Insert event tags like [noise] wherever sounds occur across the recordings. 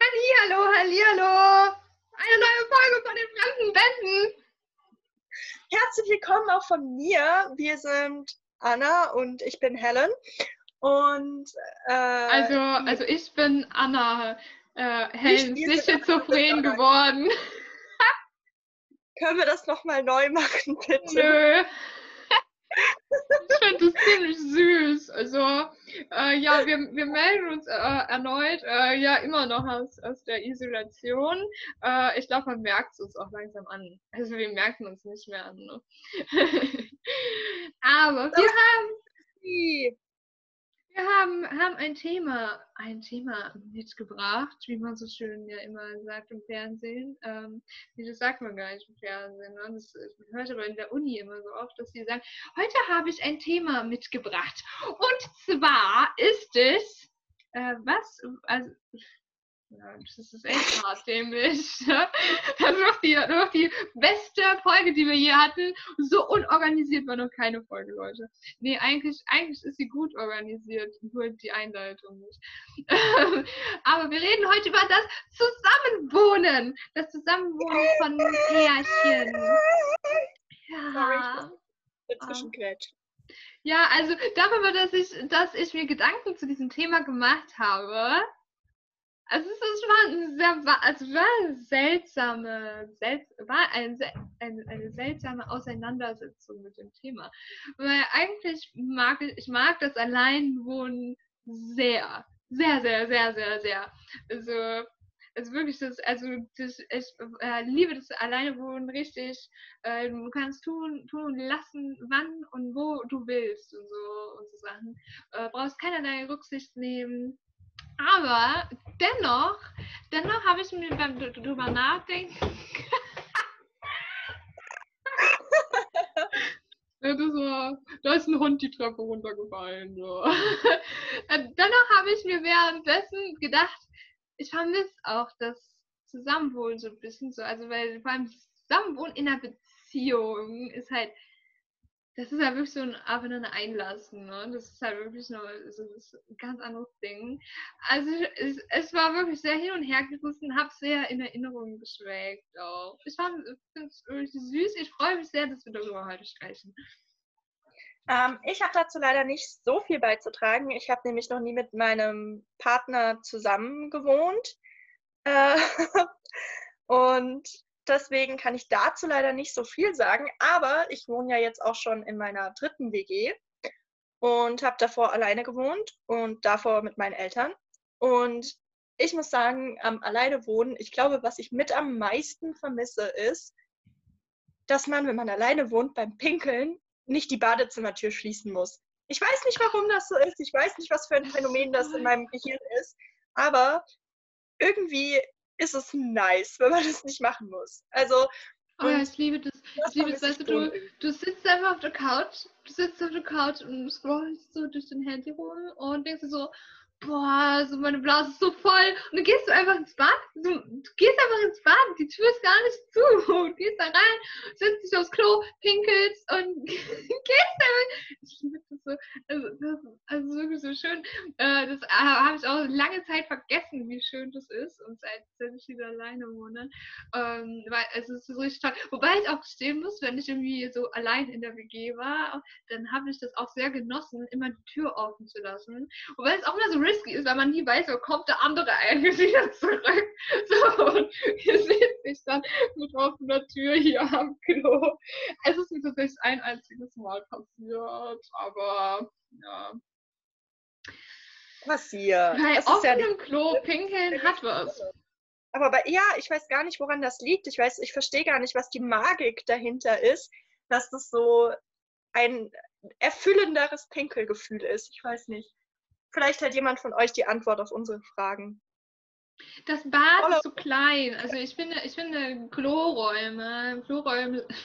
Hallo, hallo. Eine neue Folge von den fremden Wänden. Herzlich willkommen auch von mir. Wir sind Anna und ich bin Helen. Und äh, Also, also ich bin Anna. Äh, Helen, sind schizophren [laughs] geworden. können wir das nochmal neu machen, bitte? Nö. Ich finde das ziemlich süß. Also, äh, ja, wir, wir melden uns äh, erneut, äh, ja, immer noch aus, aus der Isolation. Äh, ich glaube, man merkt es uns auch langsam an. Also, wir merken uns nicht mehr an. Ne? [laughs] Aber wir haben? Wir haben, haben ein Thema, ein Thema mitgebracht, wie man so schön ja immer sagt im Fernsehen. Ähm, das sagt man gar nicht im Fernsehen. Ne? Das, das hört aber in der Uni immer so oft, dass sie sagen, heute habe ich ein Thema mitgebracht. Und zwar ist es, äh, was, also, das ist echt [laughs] hart, dämlich. [laughs] Das ist doch die, die beste Folge, die wir je hatten. So unorganisiert war noch keine Folge, Leute. Nee, eigentlich, eigentlich ist sie gut organisiert, nur die Einleitung nicht. [laughs] Aber wir reden heute über das Zusammenwohnen. Das Zusammenwohnen von Pärchen. Sorry, Ja. Dazwischen quetscht. Ja, also darüber, dass ich, dass ich mir Gedanken zu diesem Thema gemacht habe. Also es ist- war eine sehr, also war eine seltsame, selts war ein, sel- eine, eine seltsame Auseinandersetzung mit dem Thema. Weil eigentlich mag ich, ich mag das Alleinwohnen sehr, sehr, sehr, sehr, sehr, sehr. Also, also wirklich, das, also das, ich äh, liebe das Alleinewohnen richtig. Äh, du kannst tun, tun lassen, wann und wo du willst und so und so Sachen. Äh, brauchst keinerlei Rücksicht nehmen. Aber dennoch, dennoch habe ich mir beim drüber nachdenken. [laughs] Das war, da ist ein Hund die Treppe runtergefallen. So. Äh, Dennoch habe ich mir währenddessen gedacht, ich vermisse auch das Zusammenwohnen so ein bisschen so. Also, weil vor allem Zusammenwohnen in einer Beziehung ist halt, das ist halt wirklich so ein Aufeinander einlassen. Ne? Das ist halt wirklich noch so ein ganz anderes Ding. Also, es, es war wirklich sehr hin und her gerissen, habe sehr in Erinnerung geschwelgt auch. Ich finde es wirklich süß. Ich freue mich sehr, dass wir darüber heute sprechen. Ähm, ich habe dazu leider nicht so viel beizutragen. Ich habe nämlich noch nie mit meinem Partner zusammen gewohnt. Äh, [laughs] und deswegen kann ich dazu leider nicht so viel sagen. Aber ich wohne ja jetzt auch schon in meiner dritten WG und habe davor alleine gewohnt und davor mit meinen Eltern. Und ich muss sagen, am alleine wohnen, ich glaube, was ich mit am meisten vermisse, ist, dass man, wenn man alleine wohnt, beim Pinkeln nicht die Badezimmertür schließen muss. Ich weiß nicht, warum das so ist. Ich weiß nicht, was für ein Phänomen das in meinem Gehirn ist. Aber irgendwie ist es nice, wenn man das nicht machen muss. Also, Oh ja, ich liebe das. das Ich liebe vermisse weißt du, du, sitzt einfach auf der Couch, du sitzt auf der Couch und scrollst so durch dein Handy rum und denkst dir so, boah, so meine Blase ist so voll. Und dann gehst du einfach ins Bad, du, du gehst einfach ins Bad, die Tür ist gar nicht zu. Du gehst da rein, setzt dich aufs Klo, pinkelst und [laughs] gehst einfach. Ich liebe das so. Also, das also wirklich so schön. Äh, das äh, habe ich auch lange Zeit vergessen, wie schön das ist. Und seit, seit ich wieder alleine wohne. Ähm, weil es ist so richtig toll. Wobei ich auch gestehen muss, wenn ich irgendwie so allein in der WG war, dann habe ich das auch sehr genossen, immer die Tür offen zu lassen. Wobei es auch immer so risky ist, weil man nie weiß, wo kommt der andere eigentlich wieder zurück. [laughs] So, und ihr seht sich dann mit offener Tür hier am Klo. Es ist mir tatsächlich ein einziges Mal passiert, aber ja. Passiert. Bei Das ist ja offenem Klo [laughs] pinkeln hat was. Aber bei, ja, ich weiß gar nicht, woran das liegt. Ich weiß, ich verstehe gar nicht, was die Magik dahinter ist, dass das so ein erfüllenderes Pinkelgefühl ist. Ich weiß nicht. Vielleicht hat jemand von euch die Antwort auf unsere Fragen. Das Bad Voller- ist zu klein. Also ich finde, ich finde Kloräume, Kloräume. [laughs]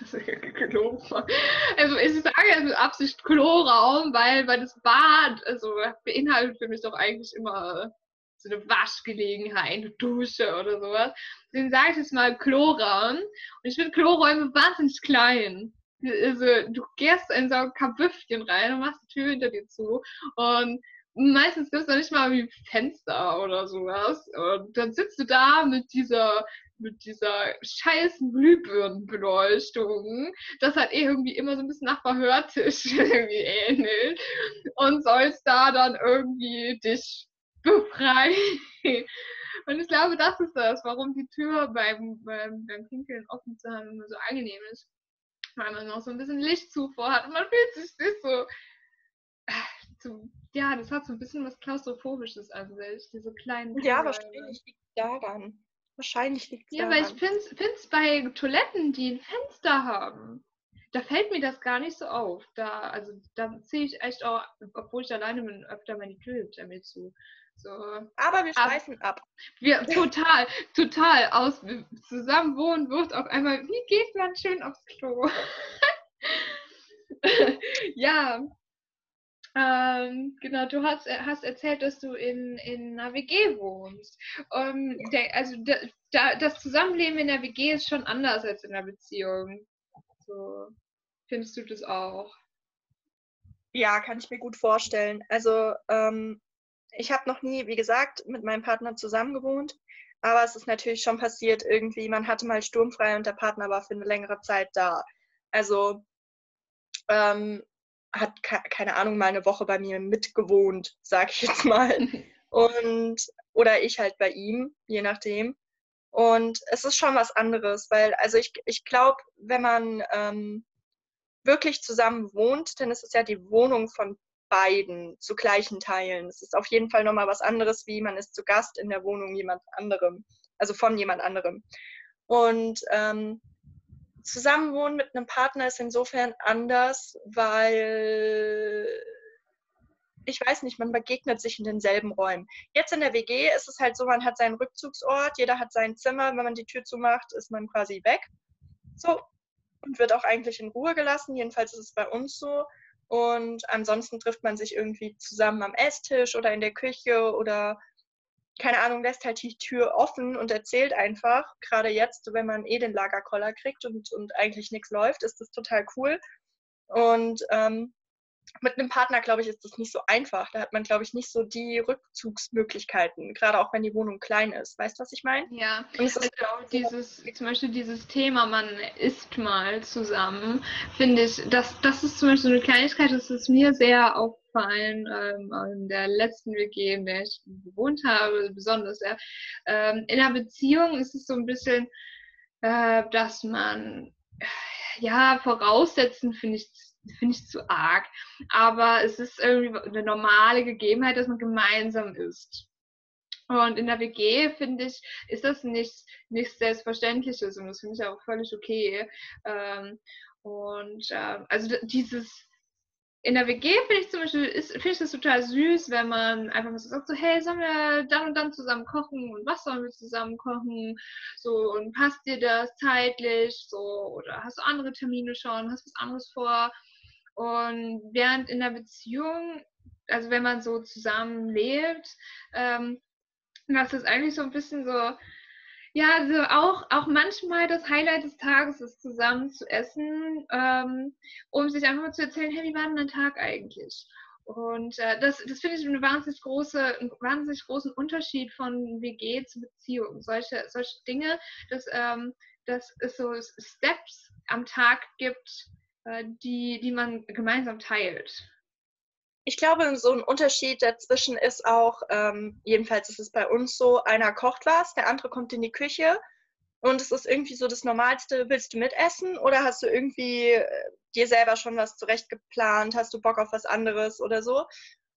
Also ich sage jetzt mit Absicht Kloraum, weil, weil das Bad, also beinhaltet für mich doch eigentlich immer so eine Waschgelegenheit, eine Dusche oder sowas. Deswegen sage ich jetzt mal Kloraum. Und ich finde Kloräume wahnsinnig klein. Also du gehst in so ein Kabüffchen rein und machst die Tür hinter dir zu und meistens gibt es noch nicht mal wie Fenster oder sowas. Und dann sitzt du da mit dieser mit dieser scheißen Glühbirnenbeleuchtung, das hat eh irgendwie immer so ein bisschen nach Verhörtisch [laughs] irgendwie ähnelt und sollst da dann irgendwie dich befreien. Und ich glaube, das ist das, warum die Tür beim, beim, beim Pinkeln offen zu haben immer so angenehm ist. Weil man noch so ein bisschen Lichtzufuhr hat und man fühlt sich nicht so, so ja, das hat so ein bisschen was Klaustrophobisches an sich, diese kleinen. Ja, wahrscheinlich liegt daran. Wahrscheinlich liegt es Ja, weil ich finde es bei Toiletten, die ein Fenster haben, da fällt mir das gar nicht so auf. Da, also da ziehe ich echt auch, obwohl ich alleine bin, öfter meine Tür damit zu. So. Aber wir schweifen ab. Wir, total, total. Aus zusammen wohnen wird auf einmal, wie geht man schön aufs Klo? [laughs] ja, ähm, genau, du hast, äh, hast erzählt, dass du in, in einer WG wohnst. Ähm, der, also da, das Zusammenleben in der WG ist schon anders als in der Beziehung. So, findest du das auch? Ja, kann ich mir gut vorstellen. Also ähm, ich habe noch nie, wie gesagt, mit meinem Partner zusammen gewohnt. Aber es ist natürlich schon passiert, irgendwie, man hatte mal sturmfrei und der Partner war für eine längere Zeit da. Also ähm, hat, keine Ahnung, mal eine Woche bei mir mitgewohnt, sag ich jetzt mal. [laughs] Und, oder ich halt bei ihm, je nachdem. Und es ist schon was anderes, weil, also ich, ich glaube, wenn man ähm, wirklich zusammen wohnt, dann ist es ja die Wohnung von beiden zu gleichen Teilen. Es ist auf jeden Fall nochmal was anderes, wie man ist zu Gast in der Wohnung jemand anderem, also von jemand anderem. Und ähm, Zusammenwohnen mit einem Partner ist insofern anders, weil ich weiß nicht, man begegnet sich in denselben Räumen. Jetzt in der WG ist es halt so, man hat seinen Rückzugsort, jeder hat sein Zimmer, wenn man die Tür zumacht, ist man quasi weg. So. Und wird auch eigentlich in Ruhe gelassen. Jedenfalls ist es bei uns so. Und ansonsten trifft man sich irgendwie zusammen am Esstisch oder in der Küche oder keine Ahnung, lässt halt die Tür offen und erzählt einfach, gerade jetzt, wenn man eh den Lagerkoller kriegt und, und eigentlich nichts läuft, ist das total cool. Und ähm, mit einem Partner, glaube ich, ist das nicht so einfach. Da hat man, glaube ich, nicht so die Rückzugsmöglichkeiten, gerade auch wenn die Wohnung klein ist. Weißt du, was ich meine? Ja, und es ist also auch dieses, zum Beispiel dieses Thema, man isst mal zusammen, finde ich, das, das ist zum Beispiel eine Kleinigkeit, das ist mir sehr aufgefallen ähm, in der letzten WG, in der ich gewohnt habe, besonders. Ja. Ähm, in einer Beziehung ist es so ein bisschen, äh, dass man ja, voraussetzen finde ich finde ich zu arg. Aber es ist irgendwie eine normale Gegebenheit, dass man gemeinsam isst. Und in der WG, finde ich, ist das nichts nicht Selbstverständliches und das finde ich auch völlig okay. Ähm, und ähm, also dieses in der WG finde ich zum Beispiel, finde ich das total süß, wenn man einfach mal so sagt, so, hey, sollen wir dann und dann zusammen kochen und was sollen wir zusammen kochen? So, und passt dir das zeitlich? So, oder hast du andere Termine schon? Hast du was anderes vor? Und während in der Beziehung, also wenn man so zusammen lebt, ähm, das ist eigentlich so ein bisschen so, ja, also auch, auch manchmal das Highlight des Tages ist, zusammen zu essen, ähm, um sich einfach mal zu erzählen, hey, wie war denn dein Tag eigentlich? Und äh, das, das finde ich eine wahnsinnig große, einen wahnsinnig großen Unterschied von WG zu Beziehung. Solche, solche Dinge, dass, ähm, dass es so Steps am Tag gibt, die, die man gemeinsam teilt. Ich glaube, so ein Unterschied dazwischen ist auch, ähm, jedenfalls ist es bei uns so, einer kocht was, der andere kommt in die Küche und es ist irgendwie so das Normalste, willst du mitessen oder hast du irgendwie äh, dir selber schon was zurecht geplant, hast du Bock auf was anderes oder so?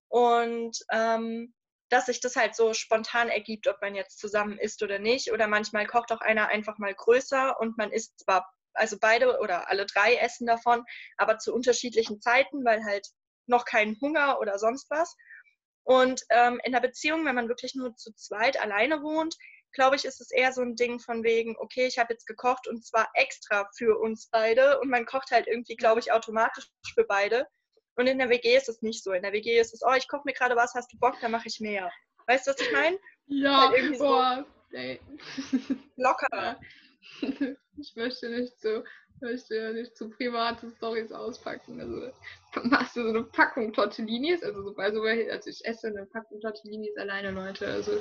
Und ähm, dass sich das halt so spontan ergibt, ob man jetzt zusammen isst oder nicht. Oder manchmal kocht auch einer einfach mal größer und man isst zwar also beide oder alle drei essen davon, aber zu unterschiedlichen Zeiten, weil halt noch kein Hunger oder sonst was. Und ähm, in der Beziehung, wenn man wirklich nur zu zweit alleine wohnt, glaube ich, ist es eher so ein Ding von wegen, okay, ich habe jetzt gekocht und zwar extra für uns beide und man kocht halt irgendwie, glaube ich, automatisch für beide. Und in der WG ist es nicht so. In der WG ist es, oh, ich koche mir gerade was, hast du Bock, dann mache ich mehr. Weißt du, was ich meine? Ja, halt boah, so [laughs] locker. [laughs] ich möchte nicht so, möchte nicht zu private Stories auspacken. Also machst du so eine Packung Tortellinis, also sobald so, also ich esse eine Packung Tortellinis alleine, Leute. Also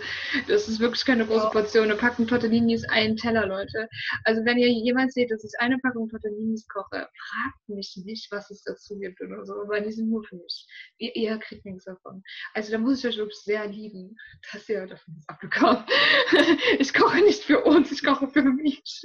das ist wirklich keine große ja. Portion. Eine Packung Tortellinis, ein Teller, Leute. Also wenn ihr jemand seht, dass ich eine Packung Tortellinis koche, fragt mich nicht, was es dazu gibt oder so, weil die sind nur für mich. Ihr, ihr kriegt nichts davon. Also da muss ich euch wirklich sehr lieben, dass ihr davon was abbekommt. [laughs] ich koche nicht für uns, ich koche für mich.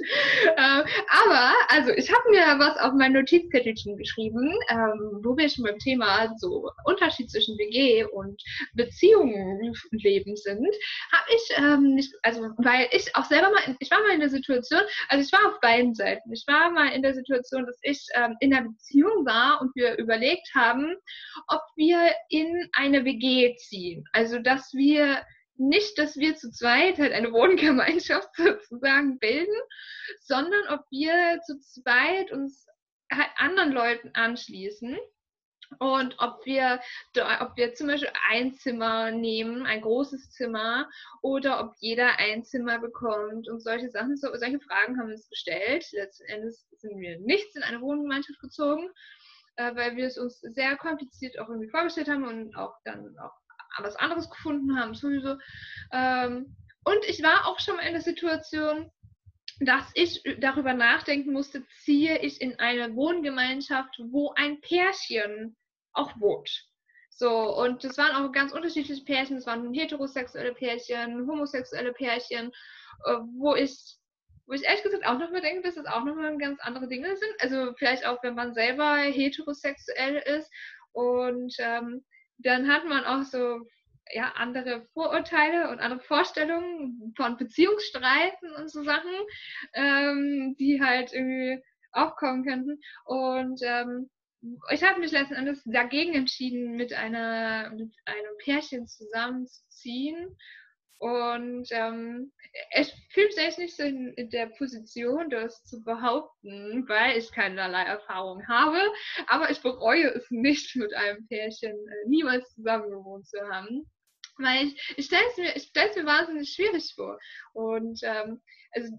Äh, aber, also ich habe mir was auf mein Notizzettelchen geschrieben, ähm, wo wir schon beim Thema so Unterschied zwischen WG und Beziehungen leben sind, habe ich, ähm, nicht, also weil ich auch selber mal, ich war mal in der Situation, also ich war auf beiden Seiten. Ich war mal in der Situation, dass ich ähm, in einer Beziehung war und wir überlegt haben, ob wir in eine WG ziehen. Also dass wir nicht, dass wir zu zweit halt eine Wohngemeinschaft [laughs] sozusagen bilden, sondern ob wir zu zweit uns halt anderen Leuten anschließen und ob wir, ob wir zum Beispiel ein Zimmer nehmen, ein großes Zimmer, oder ob jeder ein Zimmer bekommt und solche Sachen, so, solche Fragen haben wir uns gestellt. Letzten Endes sind wir nichts in eine Wohngemeinschaft gezogen, äh, weil wir es uns sehr kompliziert auch irgendwie vorgestellt haben und auch dann auch was anderes gefunden haben, sowieso. Ähm, und ich war auch schon mal in der Situation, dass ich darüber nachdenken musste, ziehe ich in eine Wohngemeinschaft, wo ein Pärchen auch wohnt. So, und das waren auch ganz unterschiedliche Pärchen. Es waren heterosexuelle Pärchen, homosexuelle Pärchen, äh, wo ich, wo ich ehrlich gesagt auch nochmal denke, dass das auch nochmal ganz andere Dinge sind. Also vielleicht auch, wenn man selber heterosexuell ist. Und ähm, dann hat man auch so ja, andere Vorurteile und andere Vorstellungen von Beziehungsstreiten und so Sachen, ähm, die halt irgendwie aufkommen könnten. Und ähm, ich habe mich letzten Endes dagegen entschieden, mit einer mit einem Pärchen zusammenzuziehen. Und ähm, ich fühle mich nicht so in, der Position, das zu behaupten, weil ich keinerlei Erfahrung habe. Aber ich bereue es nicht, mit einem Pärchen äh, niemals zusammen gewohnt zu haben. Weil ich, ich stelle es mir, mir wahnsinnig schwierig vor. Und ähm, also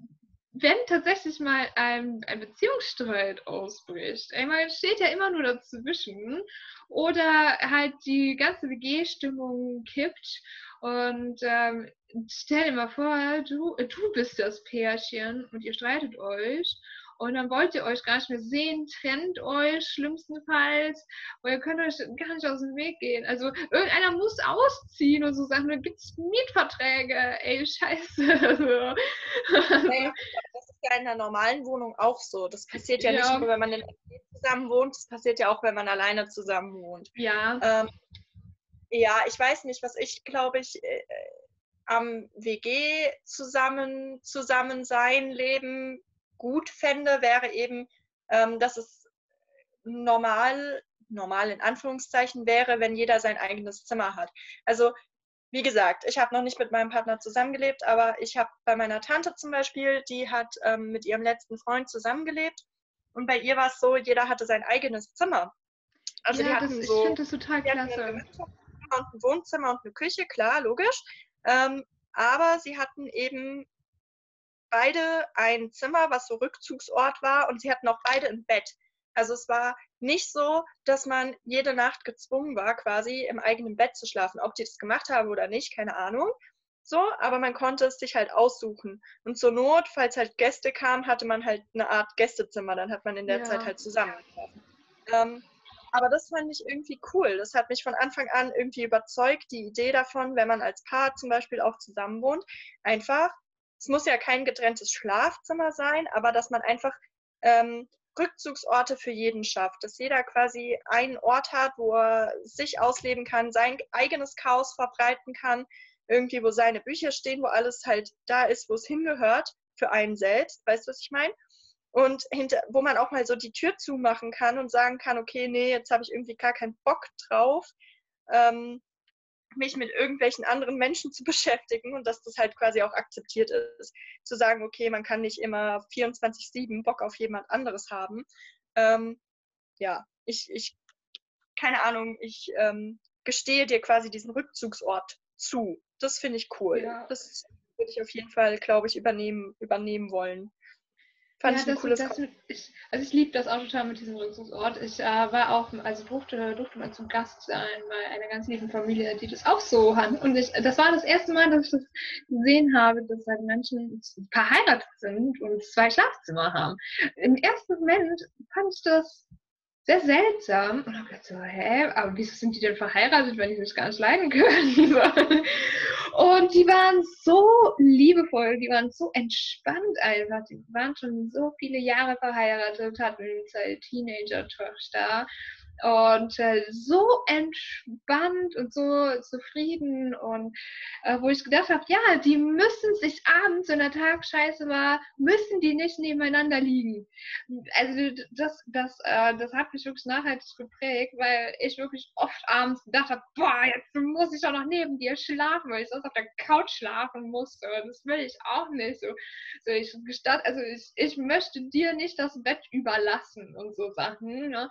wenn tatsächlich mal ein, ein Beziehungsstreit ausbricht, einmal steht ja immer nur dazwischen oder halt die ganze WG-Stimmung kippt und ähm, stell dir mal vor, du, du bist das Pärchen und ihr streitet euch und dann wollt ihr euch gar nicht mehr sehen, trennt euch schlimmstenfalls, weil ihr könnt euch gar nicht aus dem Weg gehen. Also irgendeiner muss ausziehen und so Sachen, dann gibt es Mietverträge, ey, scheiße. [laughs] naja, das ist ja in der normalen Wohnung auch so. Das passiert ja, ja. nicht nur, wenn man in zusammen wohnt, das passiert ja auch, wenn man alleine zusammen wohnt. Ja. Ähm, ja, ich weiß nicht, was ich glaube ich äh, am WG zusammen, zusammen sein, leben gut fände, wäre eben, ähm, dass es normal, normal in Anführungszeichen wäre, wenn jeder sein eigenes Zimmer hat. Also wie gesagt, ich habe noch nicht mit meinem Partner zusammengelebt, aber ich habe bei meiner Tante zum Beispiel, die hat ähm, mit ihrem letzten Freund zusammengelebt und bei ihr war es so, jeder hatte sein eigenes Zimmer. Also ja, die hatten das, so, ich finde das total klasse. Und ein Wohnzimmer und eine Küche, klar, logisch. Ähm, aber sie hatten eben beide ein Zimmer, was so Rückzugsort war und sie hatten auch beide ein Bett. Also es war nicht so, dass man jede Nacht gezwungen war, quasi im eigenen Bett zu schlafen. Ob die das gemacht haben oder nicht, keine Ahnung. So, aber man konnte es sich halt aussuchen. Und zur Not, falls halt Gäste kamen, hatte man halt eine Art Gästezimmer. Dann hat man in der ja. Zeit halt zusammen. Ähm, aber das fand ich irgendwie cool. Das hat mich von Anfang an irgendwie überzeugt, die Idee davon, wenn man als Paar zum Beispiel auch zusammen wohnt, einfach es muss ja kein getrenntes Schlafzimmer sein, aber dass man einfach ähm, Rückzugsorte für jeden schafft, dass jeder quasi einen Ort hat, wo er sich ausleben kann, sein eigenes Chaos verbreiten kann, irgendwie, wo seine Bücher stehen, wo alles halt da ist, wo es hingehört, für einen selbst, weißt du, was ich meine? Und hinter, wo man auch mal so die Tür zumachen kann und sagen kann, okay, nee, jetzt habe ich irgendwie gar keinen Bock drauf. Ähm, mich mit irgendwelchen anderen Menschen zu [laughs] beschäftigen und dass das halt quasi auch akzeptiert ist. Zu sagen, okay, man kann nicht immer 24-7 Bock auf jemand anderes haben. Ähm, ja, ich, ich, keine Ahnung, ich ähm, gestehe dir quasi diesen Rückzugsort zu. Das finde ich cool. Ja. Das würde ich auf jeden Fall, glaube ich, übernehmen, übernehmen wollen. Fand ja, ich ein das, cooles das, ich, also ich liebe das auch total mit diesem Rückzugsort. Ich äh, war auch, also durfte, durfte mal zum Gast sein bei einer ganz lieben Familie, die das auch so hat. Und ich, das war das erste Mal, dass ich das gesehen habe, dass halt Menschen verheiratet sind und zwei Schlafzimmer haben. Im ersten Moment fand ich das sehr seltsam. Und habe gedacht so, hä, aber wieso sind die denn verheiratet, wenn die sich gar nicht leiden können? [laughs] und die waren so liebevoll, die waren so entspannt einfach. Die waren schon so viele Jahre verheiratet, hatten zwei Teenager-Töchter und äh, so entspannt und so zufrieden und äh, wo ich gedacht habe, ja, die müssen sich abends, wenn der Tag scheiße war, müssen die nicht nebeneinander liegen. Also das, das, äh, das hat mich wirklich nachhaltig geprägt, weil ich wirklich oft abends gedacht habe, boah, jetzt muss ich auch noch neben dir schlafen, weil ich sonst auf der Couch schlafen musste. Und das will ich auch nicht. So, so ich also ich, ich möchte dir nicht das Bett überlassen und so Sachen. Ne?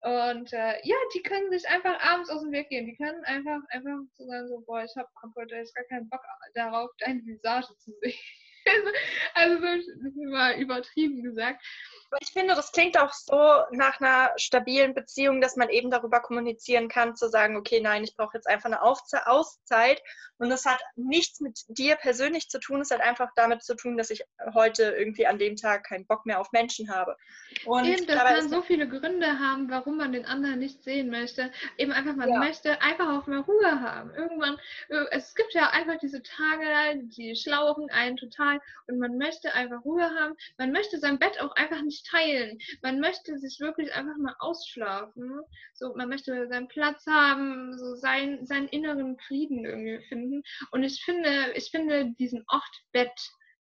Und äh, ja, die können sich einfach abends aus dem Weg gehen. Die können einfach, einfach so sagen, so, boah, ich hab heute jetzt gar keinen Bock darauf, deine Visage zu sehen. Also, ist mal übertrieben gesagt. Ich finde, das klingt auch so nach einer stabilen Beziehung, dass man eben darüber kommunizieren kann, zu sagen, okay, nein, ich brauche jetzt einfach eine Auszeit. Und das hat nichts mit dir persönlich zu tun, es hat einfach damit zu tun, dass ich heute irgendwie an dem Tag keinen Bock mehr auf Menschen habe. Und Eben, das kann so viele Gründe haben, warum man den anderen nicht sehen möchte. Eben einfach, man ja. möchte einfach auch mal Ruhe haben. Irgendwann, äh, es gibt ja einfach diese Tage, die schlauchen einen total und man möchte einfach Ruhe haben. Man möchte sein Bett auch einfach nicht teilen. Man möchte sich wirklich einfach mal ausschlafen. So, man möchte seinen Platz haben, so sein, seinen inneren Frieden irgendwie finden. Und ich finde, ich finde diesen Ort Bett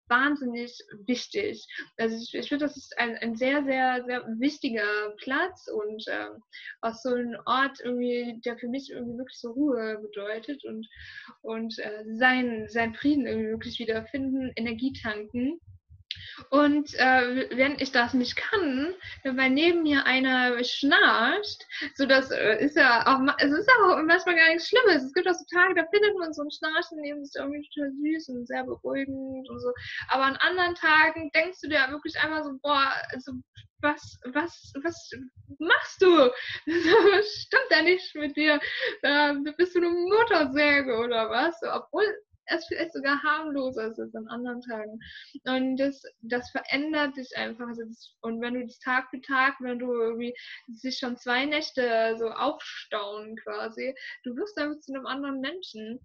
wahnsinnig wichtig. Also ich, ich finde, das ist ein, ein sehr, sehr, sehr wichtiger Platz und ähm, auch so ein Ort irgendwie, der für mich irgendwie wirklich so Ruhe bedeutet und, und äh, sein, sein Frieden irgendwie wirklich wiederfinden, Energie tanken. Und äh, wenn ich das nicht kann, wenn neben mir einer schnarcht, so das äh, ist ja auch, es ist auch manchmal gar nichts Schlimmes. Es gibt auch so Tage, da findet man so ein Schnarchen neben sich irgendwie total süß und sehr beruhigend und so. Aber an anderen Tagen denkst du dir wirklich einfach so, boah, also was, was, was machst du? Das [laughs] stimmt ja nicht mit dir. Da bist du eine Motorsäge oder was? Obwohl es vielleicht sogar harmloser ist als an anderen Tagen. Und das, das verändert dich einfach. Also das, und wenn du das Tag für Tag, wenn du irgendwie sich schon zwei Nächte so aufstauen quasi, du wirst einfach zu einem anderen Menschen.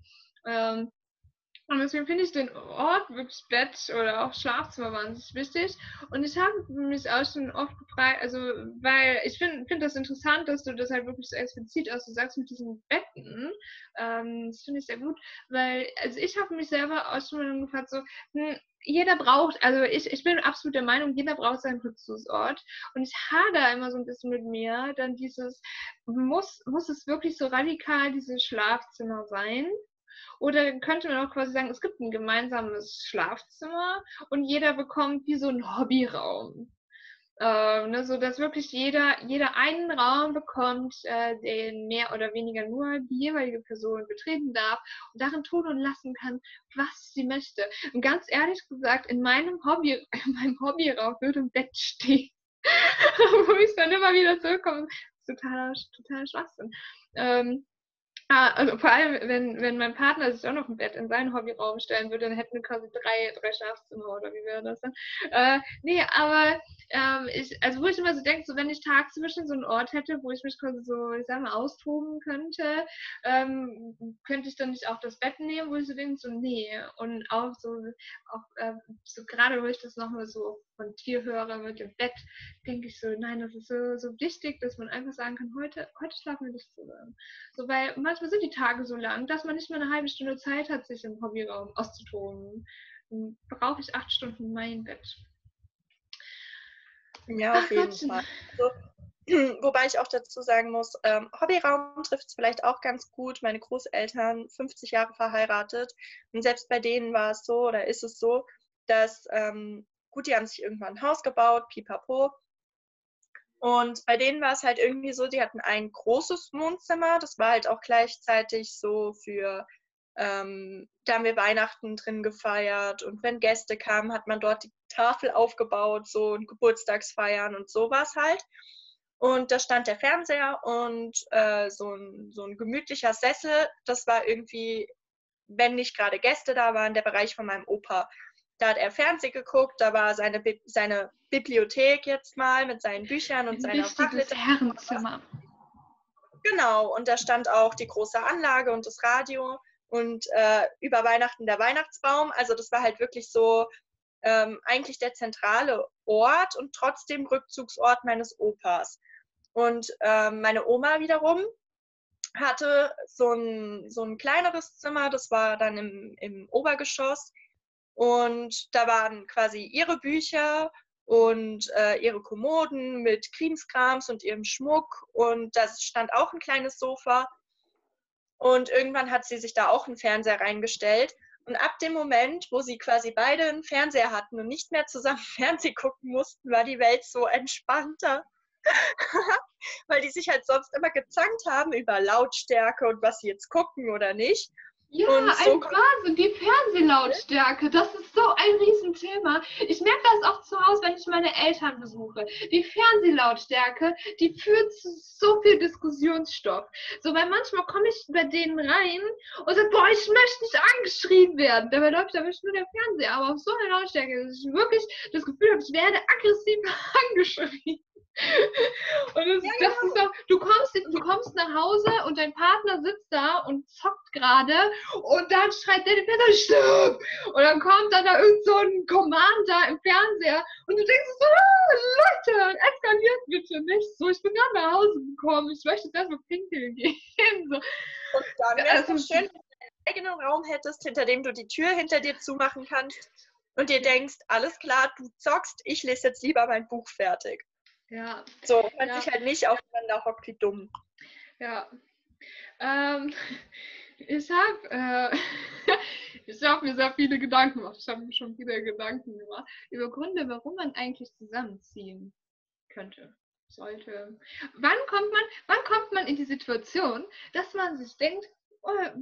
Ähm, und deswegen finde ich den Ort wirklich Bett oder auch Schlafzimmer wahnsinnig wichtig. Und ich habe mich auch schon oft gefragt, also, weil ich finde find das interessant, dass du das halt wirklich so explizit aus du sagst mit diesen Betten. Ähm, das finde ich sehr gut, weil, also ich habe mich selber auch schon mal gefragt, so, hm, jeder braucht, also ich, ich bin absolut der Meinung, jeder braucht seinen Rückzugsort. Und ich hader immer so ein bisschen mit mir, dann dieses, muss, muss es wirklich so radikal dieses Schlafzimmer sein? Oder könnte man auch quasi sagen, es gibt ein gemeinsames Schlafzimmer und jeder bekommt wie so einen Hobbyraum. Äh, ne, so dass wirklich jeder, jeder einen Raum bekommt, äh, den mehr oder weniger nur die jeweilige Person betreten darf und darin tun und lassen kann, was sie möchte. Und ganz ehrlich gesagt, in meinem Hobby, [laughs] in meinem Hobbyraum würde ein Bett stehen. [laughs] wo ich dann immer wieder zurückkomme. Totaler, totaler Schwachsinn. Ähm, Ah, also vor allem, wenn, wenn mein Partner sich auch noch ein Bett in seinen Hobbyraum stellen würde, dann hätten wir quasi drei, drei Schlafzimmer oder wie wäre das dann? Äh, nee, aber ähm, ich, also wo ich immer so denke, so wenn ich tagsüber so einen Ort hätte, wo ich mich quasi so, ich sag mal, austoben könnte, ähm, könnte ich dann nicht auch das Bett nehmen, wo ich so denke, so nee. Und auch so, auch äh, so gerade, wo ich das nochmal so von dir höre mit dem Bett, denke ich so, nein, das ist so, so wichtig, dass man einfach sagen kann, heute, heute schlafen wir nicht zusammen. So, weil manchmal sind die Tage so lang, dass man nicht mal eine halbe Stunde Zeit hat, sich im Hobbyraum auszutoben. Brauche ich acht Stunden mein Bett. Ja, auf Ach, jeden Gott. [laughs] Fall. Also, [clears throat] wobei ich auch dazu sagen muss, ähm, Hobbyraum trifft es vielleicht auch ganz gut. Meine Großeltern, 50 Jahre verheiratet. Und selbst bei denen war es so oder ist es so, dass ähm, Gut, die haben sich irgendwann ein Haus gebaut, pipapo. Und bei denen war es halt irgendwie so, die hatten ein großes Wohnzimmer, das war halt auch gleichzeitig so für ähm, da haben wir Weihnachten drin gefeiert und wenn Gäste kamen, hat man dort die Tafel aufgebaut, so und Geburtstagsfeiern und sowas halt. Und da stand der Fernseher und äh, so, ein, so ein gemütlicher Sessel. Das war irgendwie, wenn nicht gerade Gäste da waren, der Bereich von meinem Opa. Da hat er Fernsehen geguckt, da war seine, Bi seine Bibliothek jetzt mal mit seinen Büchern und Ein seiner Fachliteratur. Herrenzimmer. Genau, und da stand auch die große Anlage und das Radio und äh, über Weihnachten der Weihnachtsbaum. Also das war halt wirklich so ähm, eigentlich der zentrale Ort und trotzdem Rückzugsort meines Opas. Und ähm, meine Oma wiederum hatte so ein, so ein kleineres Zimmer, das war dann im, im Obergeschoss. Und da waren quasi ihre Bücher und äh, ihre Kommoden mit Krimskrams und ihrem Schmuck. Und da stand auch ein kleines Sofa. Und irgendwann hat sie sich da auch einen Fernseher reingestellt. Und ab dem Moment, wo sie quasi beide einen Fernseher hatten und nicht mehr zusammen [laughs] Fernsehen gucken mussten, war die Welt so entspannter. [laughs] Weil die sich halt sonst immer gezankt haben über Lautstärke und was sie jetzt gucken oder nicht. Ja, Und so ein Wahnsinn, die Fernsehlautstärke, das ist so ein Riesenthema. Ich merke das auch zu Hause, wenn ich meine Eltern besuche. Die Fernsehlautstärke, die führt zu so viel Diskussionsstoff. So, weil manchmal komme ich bei denen rein und sage, boah, ich möchte nicht angeschrien werden. Dabei läuft da nur der Fernseher, aber auf so eine Lautstärke, dass ich wirklich das Gefühl habe, ich werde aggressiv [laughs] angeschrien. Und das, Ja, das ist doch, du kommst, du kommst nach Hause und dein Partner sitzt da und zockt gerade und dann schreit der Vater, stirb! Und dann kommt dann da irgend so ein Commander im Fernseher und du denkst so, ah, Leute, eskaliert bitte nicht so, ich bin gerade nach Hause gekommen, ich möchte jetzt erstmal pinkeln [laughs] gehen. So. Und dann wäre es Also- schön, wenn du einen eigenen Raum hättest, hinter dem du die Tür hinter dir zumachen kannst und dir denkst, alles klar, du zockst, ich lese jetzt lieber mein Buch fertig. Ja, So, man Ja. sich halt nicht aufeinander hockt wie dumm. Ja. Ähm, [laughs] ich habe äh, [laughs] ich hab mir sehr viele Gedanken gemacht. Ich habe mir schon viele Gedanken gemacht über Gründe, warum man eigentlich zusammenziehen könnte, sollte. Wann kommt man, wann kommt man in die Situation, dass man sich denkt,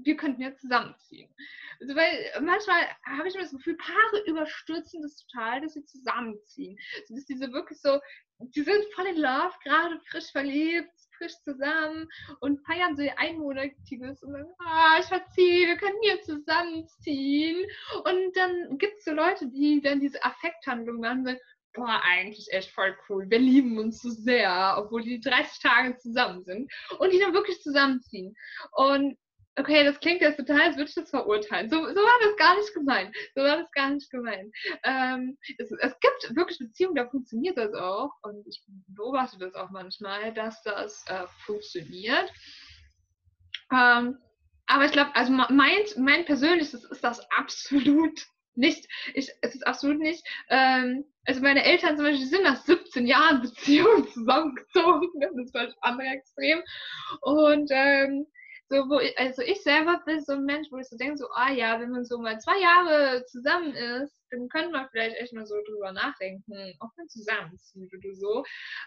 wir könnten ja zusammenziehen? Also, weil manchmal habe ich immer das Gefühl, Paare überstürzen das total, dass sie zusammenziehen. Also, dass diese wirklich so, die sind voll in Love, gerade frisch verliebt, frisch zusammen und feiern so ihr einmonatiges und dann, ah, ich verziehe, wir können hier zusammenziehen. Und dann gibt es so Leute, die dann diese Affekthandlung machen sagen, boah, eigentlich echt voll cool, wir lieben uns so sehr, obwohl die 30 Tage zusammen sind und die dann wirklich zusammenziehen. Und okay, das klingt jetzt total, als würde ich das verurteilen. So, so war das gar nicht gemeint. So war das gar nicht gemeint. Ähm, es, es gibt wirklich Beziehungen, da funktioniert das auch. Und ich beobachte das auch manchmal, dass das äh, funktioniert. Ähm, aber ich glaube, also mein, mein persönliches ist das absolut [laughs] nicht. Ich, es ist absolut nicht. Ähm, also meine Eltern zum Beispiel sind nach 17 Jahren Beziehung [laughs] zusammengezogen. Das ist das andere Extrem. Und ähm, so, wo ich, also ich selber bin so ein Mensch, wo ich so denke, so, ah ja, wenn man so mal zwei Jahre zusammen ist, dann könnte man vielleicht echt mal so drüber nachdenken, ob man zusammenzieht oder so.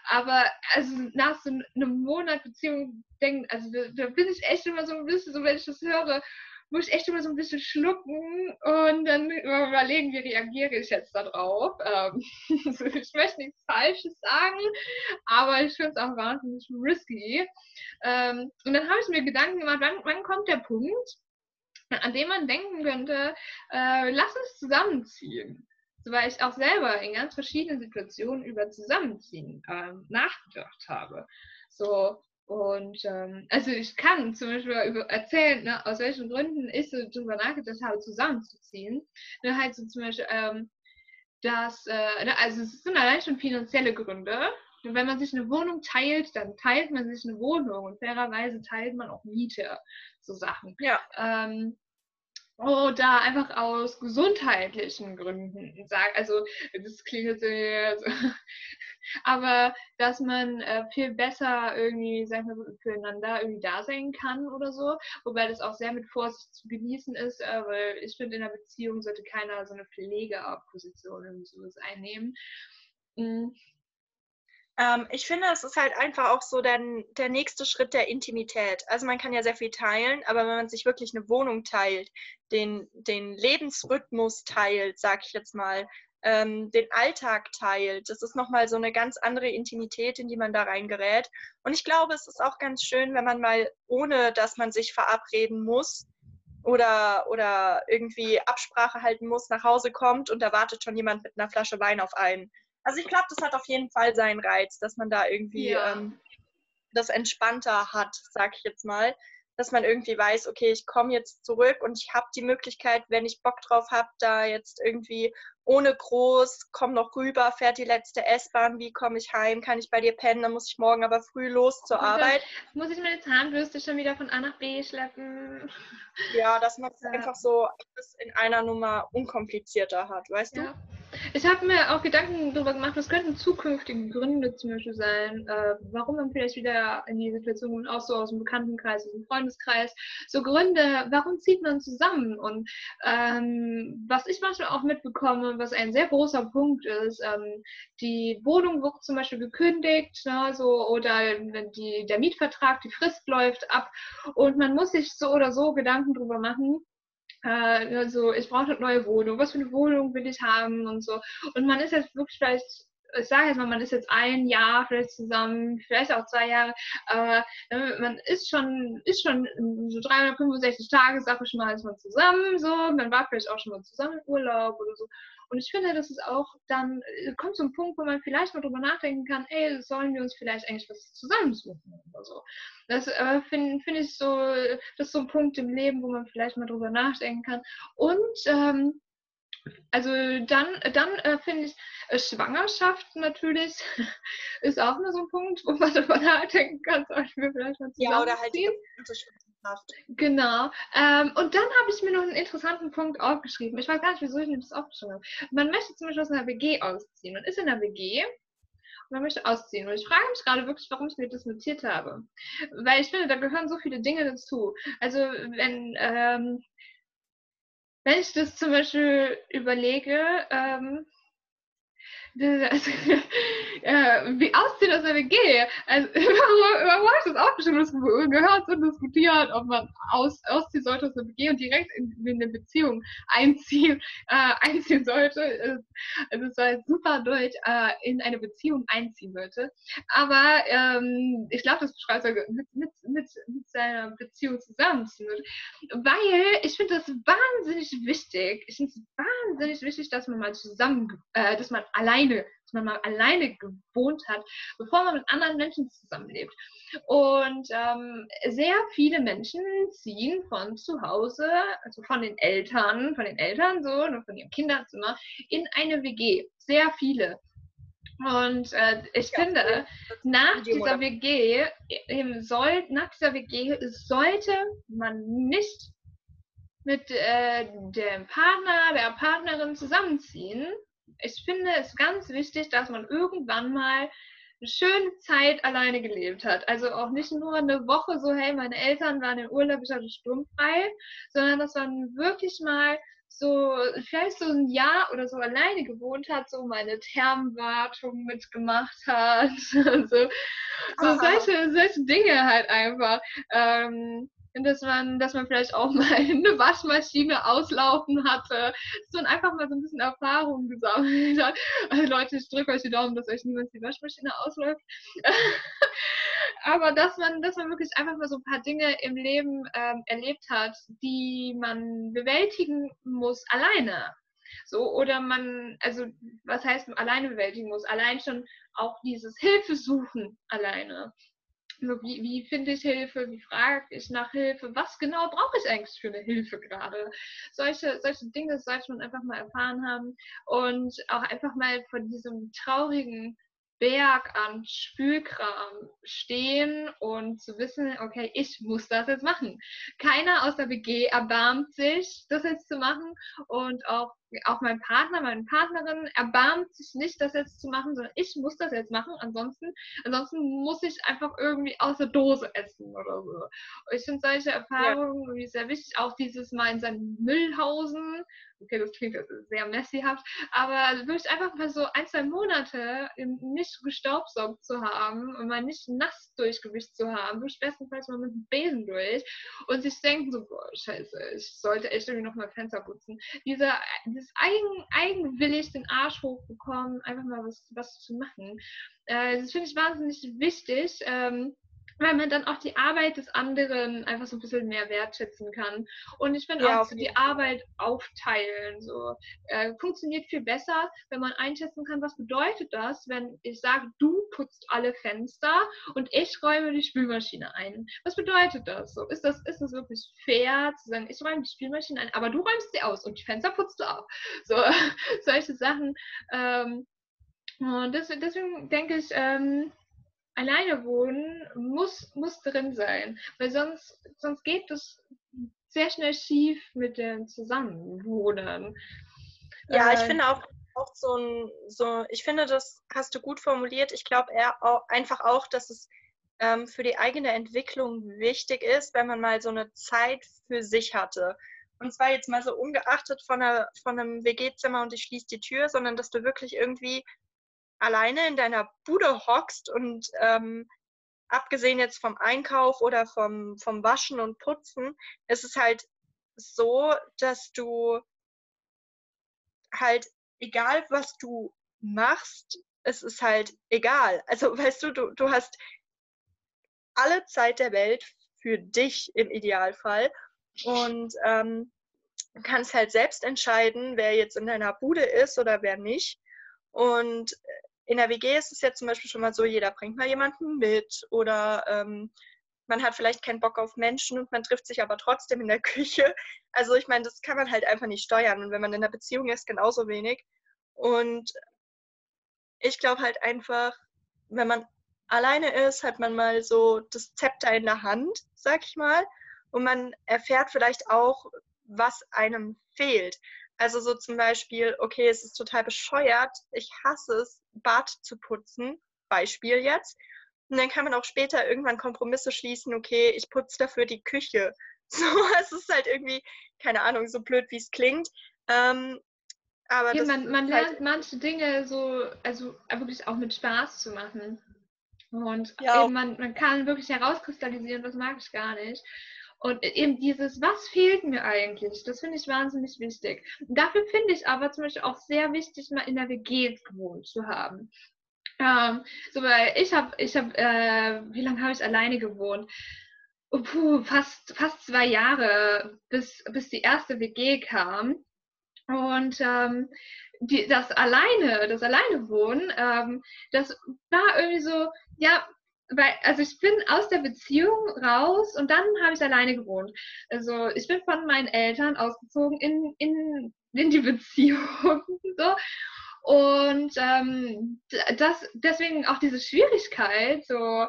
Aber also nach so einem Monat Beziehung denken, also da, da bin ich echt immer so ein bisschen, so wenn ich das höre, muss ich echt immer so ein bisschen schlucken und dann überlegen, wie reagiere ich jetzt darauf. Ähm, [laughs] ich möchte nichts Falsches sagen, aber ich finde es auch wahnsinnig risky. Ähm, und dann habe ich mir Gedanken gemacht, wann, wann kommt der Punkt, an dem man denken könnte, äh, lass uns zusammenziehen. So, weil ich auch selber in ganz verschiedenen Situationen über Zusammenziehen ähm, nachgedacht habe. So, und ähm, also ich kann zum Beispiel über erzählen, ne, aus welchen Gründen ich so drüber nachgedacht habe, zusammenzuziehen. Ne, halt so zum Beispiel, ähm, dass, äh, ne, also es sind allein schon finanzielle Gründe. Und wenn man sich eine Wohnung teilt, dann teilt man sich eine Wohnung und fairerweise teilt man auch Miete, so Sachen. Ja. Ähm, oder einfach aus gesundheitlichen Gründen sagt, also das klingt jetzt so, [laughs] aber dass man äh, viel besser irgendwie, sag ich mal, füreinander irgendwie da sein kann oder so, wobei das auch sehr mit Vorsicht zu genießen ist, äh, weil ich finde, in einer Beziehung sollte keiner so eine Pflegeposition irgendwie sowas einnehmen. Mm. Ähm, ich finde, es ist halt einfach auch so der, der nächste Schritt der Intimität. Also man kann ja sehr viel teilen, aber wenn man sich wirklich eine Wohnung teilt, den, den Lebensrhythmus teilt, sag ich jetzt mal, ähm, den Alltag teilt, das ist nochmal so eine ganz andere Intimität, in die man da reingerät. Und ich glaube, es ist auch ganz schön, wenn man mal, ohne dass man sich verabreden muss, oder, oder irgendwie Absprache halten muss, nach Hause kommt und da wartet schon jemand mit einer Flasche Wein auf einen. Also ich glaube, das hat auf jeden Fall seinen Reiz, dass man da irgendwie ja. ähm, das entspannter hat, sag ich jetzt mal. Dass man irgendwie weiß, okay, ich komme jetzt zurück und ich habe die Möglichkeit, wenn ich Bock drauf habe, da jetzt irgendwie ohne groß, komm noch rüber, fährt die letzte S-Bahn, wie komme ich heim, kann ich bei dir pennen, dann muss ich morgen aber früh los zur und Arbeit. Muss ich meine Zahnbürste schon wieder von A nach B schleppen? Ja, dass man es ja. einfach so alles in einer Nummer unkomplizierter hat, weißt ja. du? Ich habe mir auch Gedanken darüber gemacht, was könnten zukünftige Gründe zum Beispiel sein, äh, warum man vielleicht wieder in die Situation kommt, auch so aus dem Bekanntenkreis, aus dem Freundeskreis, so Gründe, warum zieht man zusammen? Und ähm, was ich manchmal auch mitbekomme, was ein sehr großer Punkt ist, ähm, die Wohnung wird zum Beispiel gekündigt, ne, so, oder die, der Mietvertrag, die Frist läuft ab und man muss sich so oder so Gedanken darüber machen, äh, also ich brauche eine neue Wohnung, was für eine Wohnung will ich haben und so. Und man ist jetzt wirklich vielleicht, ich sage jetzt mal, man ist jetzt ein Jahr vielleicht zusammen, vielleicht auch zwei Jahre, aber man ist schon, ist schon so 365 Tage, sag ich mal, ist man zusammen, so, man war vielleicht auch schon mal zusammen im Urlaub oder so. Und ich finde, das ist auch dann, äh, kommt so ein Punkt, wo man vielleicht mal drüber nachdenken kann, ey, sollen wir uns vielleicht eigentlich was zusammensuchen oder so. Das äh, finde find ich so, das ist so ein Punkt im Leben, wo man vielleicht mal drüber nachdenken kann. Und ähm, also dann, dann äh, finde ich, äh, Schwangerschaft natürlich [laughs] ist auch nur so ein Punkt, wo man [laughs] darüber nachdenken kann, soll ich mir vielleicht mal zusammenziehen. Ja, oder halt die Haft. Genau. Ähm, und dann habe ich mir noch einen interessanten Punkt aufgeschrieben. Ich weiß gar nicht, wieso ich mir das aufgeschrieben habe. Man möchte zum Beispiel aus einer WG ausziehen. Man ist in einer WG und man möchte ausziehen. Und ich frage mich gerade wirklich, warum ich mir das notiert habe. Weil ich finde, da gehören so viele Dinge dazu. Also, wenn, ähm, wenn ich das zum Beispiel überlege, ähm, also, [laughs] äh, wie aussieht das in der WG? Also, [laughs] habe ich das aufgeschrieben, das gehört und diskutiert, ob man aus, ausziehen sollte aus der WG und direkt in, in eine Beziehung einziehen, [laughs] äh, einziehen sollte. Also, es war super deutsch, äh, in eine Beziehung einziehen sollte. Aber ähm, ich glaube, das beschreibt mit, mit, mit, mit seiner Beziehung wird. Weil ich finde das wahnsinnig wichtig. Ich finde es wahnsinnig wichtig, dass man mal zusammen, äh, dass man allein alleine, dass man mal alleine gewohnt hat, bevor man mit anderen Menschen zusammenlebt. Und ähm, sehr viele Menschen ziehen von zu Hause, also von den Eltern, von den Eltern so, und von ihrem Kinderzimmer, in eine WG. Sehr viele. Und äh, ich ja, finde, nach dieser WG, soll, nach dieser WG sollte man nicht mit äh, dem Partner, der Partnerin zusammenziehen, ich finde es ganz wichtig, dass man irgendwann mal eine schöne Zeit alleine gelebt hat. Also auch nicht nur eine Woche so, hey, meine Eltern waren in Urlaub, ich hatte sturmfrei, sondern dass man wirklich mal so, vielleicht so ein Jahr oder so alleine gewohnt hat, so meine Thermenwartung mitgemacht hat, [laughs] so, so solche, solche Dinge halt einfach. Ähm, dass man, dass man vielleicht auch [laughs] mal eine Waschmaschine auslaufen hatte, dass man einfach mal so ein bisschen Erfahrung gesammelt hat. Also Leute, ich drücke euch die Daumen, dass euch niemals die Waschmaschine ausläuft. [laughs] Aber dass man, dass man wirklich einfach mal so ein paar Dinge im Leben ähm, erlebt hat, die man bewältigen muss alleine. So, oder man, also was heißt alleine bewältigen muss? Allein schon auch dieses Hilfe suchen alleine wie, wie finde ich Hilfe, wie frage ich nach Hilfe, was genau brauche ich eigentlich für eine Hilfe gerade. Solche, solche Dinge sollte man einfach mal erfahren haben und auch einfach mal von diesem traurigen Berg an Spülkram stehen und zu wissen, okay, ich muss das jetzt machen. Keiner aus der WG erbarmt sich, das jetzt zu machen und auch, auch mein Partner, meine Partnerin erbarmt sich nicht, das jetzt zu machen, sondern ich muss das jetzt machen. Ansonsten, ansonsten muss ich einfach irgendwie aus der Dose essen oder so. Und ich finde solche Erfahrungen ja. sehr wichtig. Auch dieses Mal in seinem Müllhausen okay, das klingt sehr messyhaft, aber wirklich einfach mal so ein, zwei Monate nicht gestaubsaugt zu haben und mal nicht nass durchgewischt zu haben, wirklich bestenfalls mal mit dem Besen durch und sich denken so, boah, scheiße, ich sollte echt irgendwie noch mal Fenster putzen. Dieser, dieses Eigen, eigenwillig den Arsch hochbekommen, einfach mal was, was zu machen. Äh, das finde ich wahnsinnig wichtig. Ähm, weil man dann auch die Arbeit des anderen einfach so ein bisschen mehr wertschätzen kann. Und ich finde ja, auch so die Arbeit aufteilen so äh, funktioniert viel besser, wenn man einschätzen kann, was bedeutet das, wenn ich sage, du putzt alle Fenster und ich räume die Spülmaschine ein. Was bedeutet das? So ist das ist das wirklich fair zu sagen, ich räume die Spülmaschine ein, aber du räumst sie aus und die Fenster putzt du auch. [laughs] So solche Sachen. Ähm, und deswegen denke ich, ähm, alleine wohnen muss, muss drin sein, weil sonst, sonst geht es sehr schnell schief mit dem Zusammenwohnen. Ja, äh, ich finde auch, auch so ein, so, ich finde, das hast du gut formuliert. Ich glaube einfach auch, dass es ähm, für die eigene Entwicklung wichtig ist, wenn man mal so eine Zeit für sich hatte. Und zwar jetzt mal so ungeachtet von, einer, von einem WG-Zimmer und ich schließe die Tür, sondern dass du wirklich irgendwie alleine in deiner Bude hockst und ähm, abgesehen jetzt vom Einkauf oder vom, vom Waschen und Putzen, ist es halt so, dass du halt, egal was du machst, es ist halt egal. Also [laughs] weißt du, du, du hast alle Zeit der Welt für dich im Idealfall und ähm, kannst halt selbst entscheiden, wer jetzt in deiner Bude ist oder wer nicht. Und in der WG ist es jetzt zum Beispiel schon mal so, jeder bringt mal jemanden mit oder ähm, man hat vielleicht keinen Bock auf Menschen und man trifft sich aber trotzdem in der [laughs] Küche. Also ich meine, das kann man halt einfach nicht steuern. Und wenn man in einer Beziehung ist, genauso wenig. Und ich glaube halt einfach, wenn man alleine ist, hat man mal so das Zepter in der Hand, sag ich mal. Und man erfährt vielleicht auch, was einem fehlt. Also so zum Beispiel, okay, es ist total bescheuert, ich hasse es, Bad zu putzen, Beispiel jetzt. Und dann kann man auch später irgendwann Kompromisse schließen, okay, ich putze dafür die Küche. [laughs] So, es ist halt irgendwie, keine Ahnung, so blöd wie es klingt. Ähm, aber ja, man, man halt lernt manche Dinge so, also wirklich auch mit Spaß zu machen. Und ja, man, man kann wirklich herauskristallisieren, was mag ich gar nicht. Und eben dieses, was fehlt mir eigentlich, das finde ich wahnsinnig wichtig. dafür finde ich aber zum Beispiel auch sehr wichtig, mal in der WG gewohnt zu haben. Ähm, so, weil ich habe, ich habe, äh, wie lange habe ich alleine gewohnt? Oh, puh, fast, fast zwei Jahre, bis, bis die erste WG kam. Und ähm, die, das alleine, das alleine wohnen, ähm, das war irgendwie so, ja, weil, also ich bin aus der Beziehung raus und dann habe ich alleine gewohnt. Also ich bin von meinen Eltern ausgezogen in, in, in die [laughs] Beziehung. So. Und ähm, das, deswegen auch diese Schwierigkeit, so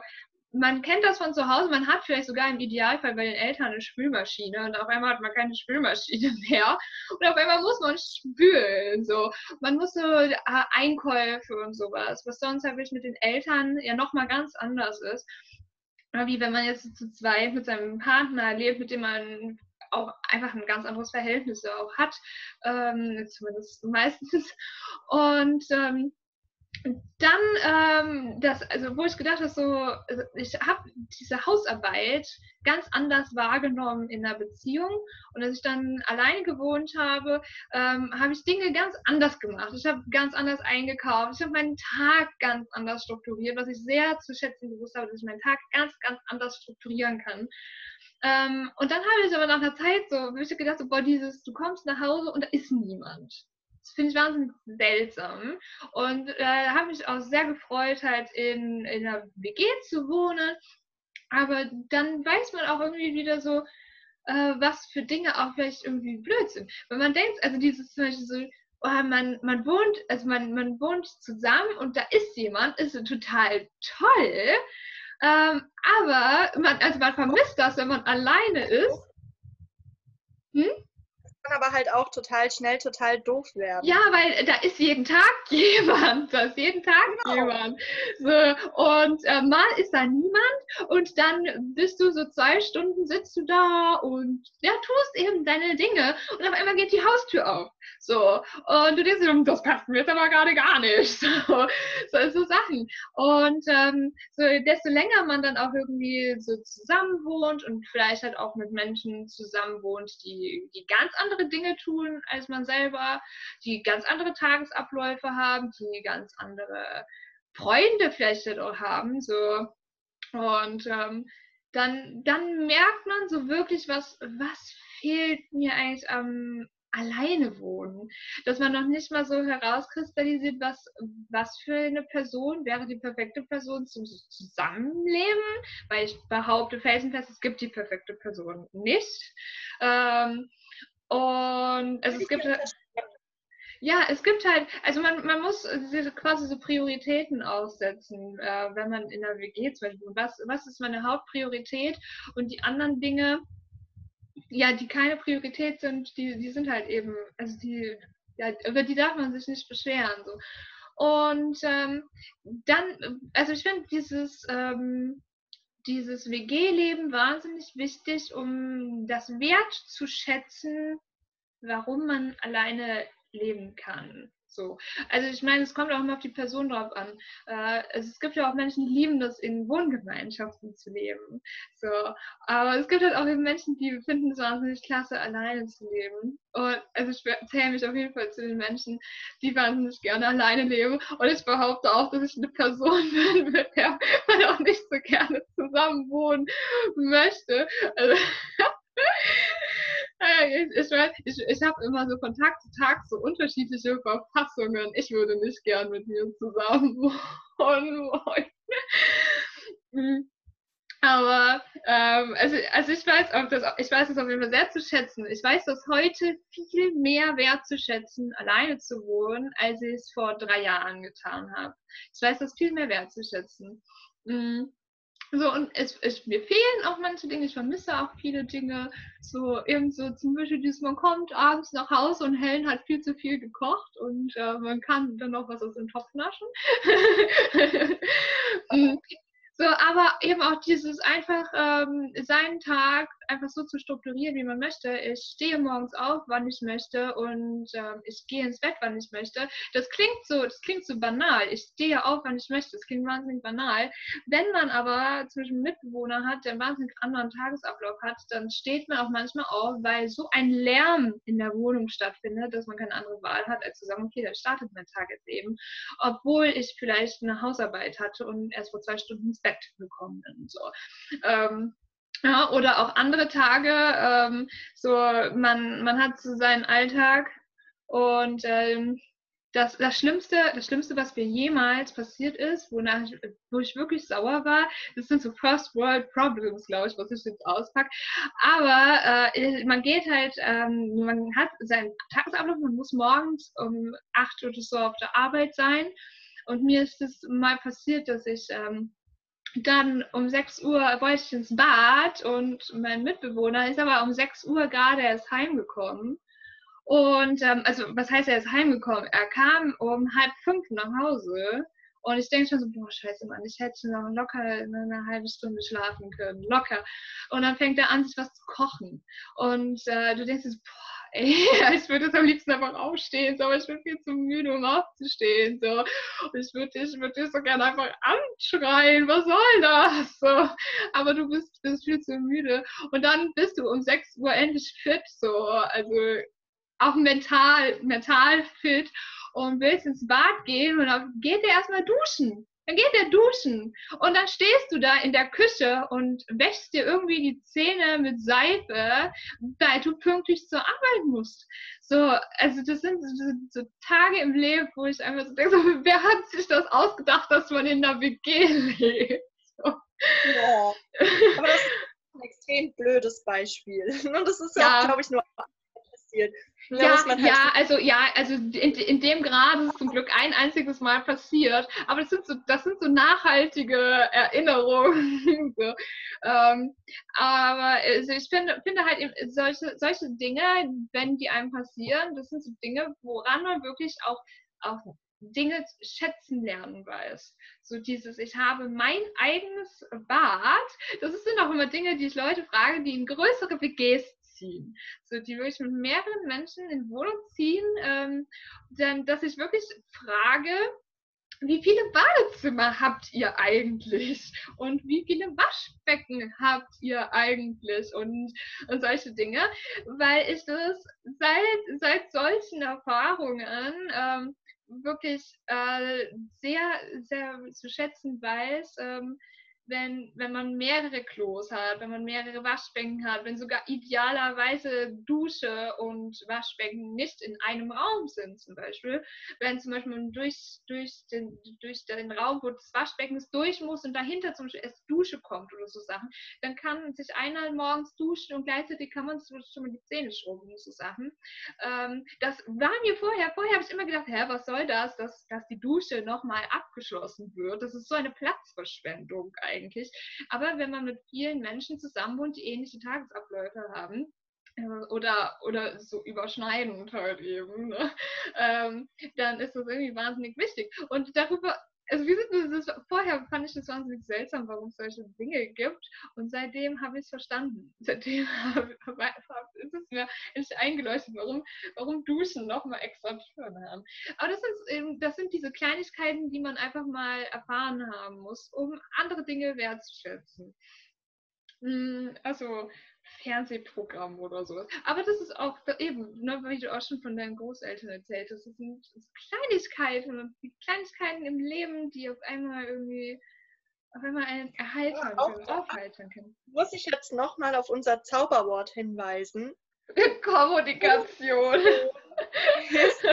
man kennt das von zu Hause, man hat vielleicht sogar im Idealfall bei den Eltern eine Spülmaschine und auf einmal hat man keine Spülmaschine [laughs] mehr und auf einmal muss man spülen. So. Man muss so äh, Einkäufe und sowas, was sonst halt mit den Eltern ja nochmal ganz anders ist. Wie wenn man jetzt zu zweit mit seinem Partner lebt, mit dem man auch einfach ein ganz anderes Verhältnis auch hat, ähm, zumindest meistens. Und ähm, dann, ähm, das, also wo ich gedacht habe, so, ich habe diese Hausarbeit ganz anders wahrgenommen in der Beziehung und als ich dann alleine gewohnt habe, ähm, habe ich Dinge ganz anders gemacht. Ich habe ganz anders eingekauft. Ich habe meinen Tag ganz anders strukturiert, was ich sehr zu schätzen gewusst habe, dass ich meinen Tag ganz, ganz anders strukturieren kann. Ähm, und dann habe ich aber nach einer Zeit so wirklich gedacht, so, boah, dieses, du kommst nach Hause und da ist niemand. Das finde ich wahnsinnig seltsam. Und äh, habe mich auch sehr gefreut, halt in, in einer WG zu wohnen. Aber dann weiß man auch irgendwie wieder so, äh, was für Dinge auch vielleicht irgendwie blöd sind. Wenn man denkt, also dieses zum Beispiel so, oh, man, man wohnt, also man, man wohnt zusammen und da ist jemand, ist total toll. Ähm, aber man, also man vermisst das, wenn man alleine ist. Hm? Kann aber halt auch total schnell total doof werden. Ja, weil da ist jeden Tag [laughs] jemand. Da ist jeden Tag genau. jemand. So, und äh, mal ist da niemand und dann bist du so zwei Stunden sitzt du da und ja, tust eben deine Dinge und auf einmal geht die Haustür auf. So, und du denkst dir, das passt mir jetzt aber gerade gar nicht. [laughs] So, so, so Sachen. Und ähm, so, desto länger man dann auch irgendwie so zusammen wohnt und vielleicht halt auch mit Menschen zusammen wohnt, die, die ganz andere Dinge tun als man selber, die ganz andere Tagesabläufe haben, die ganz andere Freunde vielleicht halt auch haben. So. Und ähm, dann, dann merkt man so wirklich, was, was fehlt mir eigentlich am, alleine wohnen. Dass man noch nicht mal so herauskristallisiert, was, was für eine Person wäre die perfekte Person zum Zusammenleben, weil ich behaupte felsenfest, es gibt die perfekte Person nicht. Ähm, und also es gibt ja, es gibt halt, also man, man muss quasi so Prioritäten aussetzen, äh, wenn man in der WG zum Beispiel, was, was ist meine Hauptpriorität und die anderen Dinge, ja, die keine Priorität sind, die, die sind halt eben, also die, ja, über die darf man sich nicht beschweren. So. Und ähm, dann, also ich finde dieses, ähm, dieses WG-Leben wahnsinnig wichtig, um das Wert zu schätzen, warum man alleine leben kann. So. Also ich meine, es kommt auch immer auf die Person drauf an. Äh, also es gibt ja auch Menschen, die lieben das, in Wohngemeinschaften zu leben. So. Aber es gibt halt auch Menschen, die finden es wahnsinnig klasse, alleine zu leben. Und also ich zähle mich auf jeden Fall zu den Menschen, die wahnsinnig gerne alleine leben. Und ich behaupte auch, dass ich eine Person [laughs] bin, mit der man auch nicht so gerne zusammen wohnen möchte. Also, [laughs] ich, ich, ich, ich habe immer so von Tag zu Tag so unterschiedliche Verfassungen. Ich würde nicht gern mit mir zusammen [laughs] wollen. Mhm. Aber ähm, also, also ich weiß auch, das, ich weiß es auf jeden Fall sehr zu schätzen. Ich weiß das heute viel mehr wertzuschätzen, alleine zu wohnen, als ich es vor drei Jahren getan habe. Ich weiß das viel mehr wertzuschätzen. Mhm. So, und es, es, mir fehlen auch manche Dinge, ich vermisse auch viele Dinge. So, eben so zum Beispiel, dass man kommt abends nach Hause und Helen hat viel zu viel gekocht und äh, man kann dann noch was aus dem Topf naschen. [laughs] Mm. So, aber eben auch dieses einfach ähm, seinen Tag einfach so zu strukturieren, wie man möchte. Ich stehe morgens auf, wann ich möchte und ähm, ich gehe ins Bett, wann ich möchte. Das klingt so, das klingt so banal. Ich stehe auf, wann ich möchte. Das klingt wahnsinnig banal. Wenn man aber zwischen Mitbewohner hat, der einen wahnsinnig anderen Tagesablauf hat, dann steht man auch manchmal auf, weil so ein Lärm in der Wohnung stattfindet, dass man keine andere Wahl hat, als zu sagen, okay, dann startet mein Tag jetzt eben. Obwohl ich vielleicht eine Hausarbeit hatte und erst vor zwei Stunden ins Bett gekommen bin. So. Ähm, ja, oder auch andere Tage, ähm, so man, man hat so seinen Alltag und ähm, das, das, Schlimmste, das Schlimmste, was mir jemals passiert ist, wonach ich, wo ich wirklich sauer war, das sind so First World Problems, glaube ich, was ich jetzt auspacke. Aber äh, man geht halt, ähm, man hat seinen Tagesablauf, man muss morgens um 8 Uhr so auf der Arbeit sein. Und mir ist es mal passiert, dass ich ähm, dann um 6 Uhr wollte ich ins Bad und mein Mitbewohner ist aber um 6 Uhr gerade erst heimgekommen. Und ähm, also was heißt er ist heimgekommen? Er kam um halb fünf nach Hause und ich denke schon so, boah, scheiße, Mann, ich hätte noch locker eine halbe Stunde schlafen können, locker. Und dann fängt er an, sich was zu kochen. Und äh, du denkst so, boah, ich würde jetzt am liebsten einfach aufstehen, so, aber ich bin viel zu müde, um aufzustehen. So. Und ich würde dich, würd so gerne einfach anschreien, was soll das? So. Aber du bist, bist viel zu müde. Und dann bist du um 6 Uhr endlich fit, so, also auch mental, mental fit und willst ins Bad gehen und dann geht er erstmal duschen. Dann geht er duschen und dann stehst du da in der Küche und wäschst dir irgendwie die Zähne mit Seife, weil du pünktlich zur Arbeit musst. So, also das sind so, so Tage im Leben, wo ich einfach so denke, so, [laughs] wer hat sich das ausgedacht, dass man in der WG lebt? So. Ja. [laughs] Aber das ist ein extrem blödes Beispiel. [laughs] Und das ist ja, ja glaube ich, nur passiert. Ja, halt ja, also ja, also in, in dem Grad ist es zum Glück ein einziges Mal passiert, aber das sind so, das sind so nachhaltige Erinnerungen. [laughs] so. ähm, aber also ich finde, finde halt solche, solche Dinge, wenn die einem passieren, das sind so Dinge, woran man wirklich auch, auch Dinge schätzen lernen weiß. So dieses, ich habe mein eigenes Bad. Das sind auch immer Dinge, die ich Leute frage, die in größere WGs ziehen. So, die wirklich mit mehreren Menschen in Wohnung ziehen, ähm, dann, dass ich wirklich frage, wie viele Badezimmer habt ihr eigentlich? Und wie viele Waschbecken habt ihr eigentlich? Und, und solche Dinge, weil ich das seit, seit solchen Erfahrungen ähm, wirklich äh, sehr, sehr zu schätzen weiß, ähm, wenn, wenn man mehrere Klos hat, wenn man mehrere Waschbecken hat, wenn sogar idealerweise Dusche und Waschbecken nicht in einem Raum sind zum Beispiel. Wenn zum Beispiel durch, durch, den, durch den Raum, wo das Waschbecken durch muss und dahinter zum Beispiel erst Dusche kommt oder so Sachen, dann kann sich einer morgens duschen und gleichzeitig kann man schon mal die Zähne schrubben und so Sachen. Ähm, das war mir vorher, vorher habe ich immer gedacht, hä, was soll das, dass, dass die Dusche nochmal abgeschlossen wird. Das ist so eine Platzverschwendung eigentlich eigentlich. Aber wenn man mit vielen Menschen zusammen wohnt, die ähnliche Tagesabläufe haben, äh, oder, oder so überschneidend halt eben, ne? [laughs] ähm, dann ist das irgendwie wahnsinnig wichtig. Und darüber, also wie sind das, vorher fand ich das wahnsinnig seltsam, warum es solche Dinge gibt. Und seitdem habe ich es verstanden. [laughs] Seitdem habe, hab, ist es mir endlich eingeleuchtet, warum, warum Duschen nochmal extra Türen haben. Aber das, ist das sind diese Kleinigkeiten, die man einfach mal erfahren haben muss, um andere Dinge wertzuschätzen. Hm, also Fernsehprogramm oder sowas. Aber das ist auch eben, ne, wie du auch schon von deinen Großeltern erzählt hast, das sind Kleinigkeiten und die Kleinigkeiten im Leben, die auf einmal irgendwie auf einmal einen erheitern ja, können, aufheitern können. Muss ich jetzt nochmal auf unser Zauberwort hinweisen? [laughs] Kommunikation. ich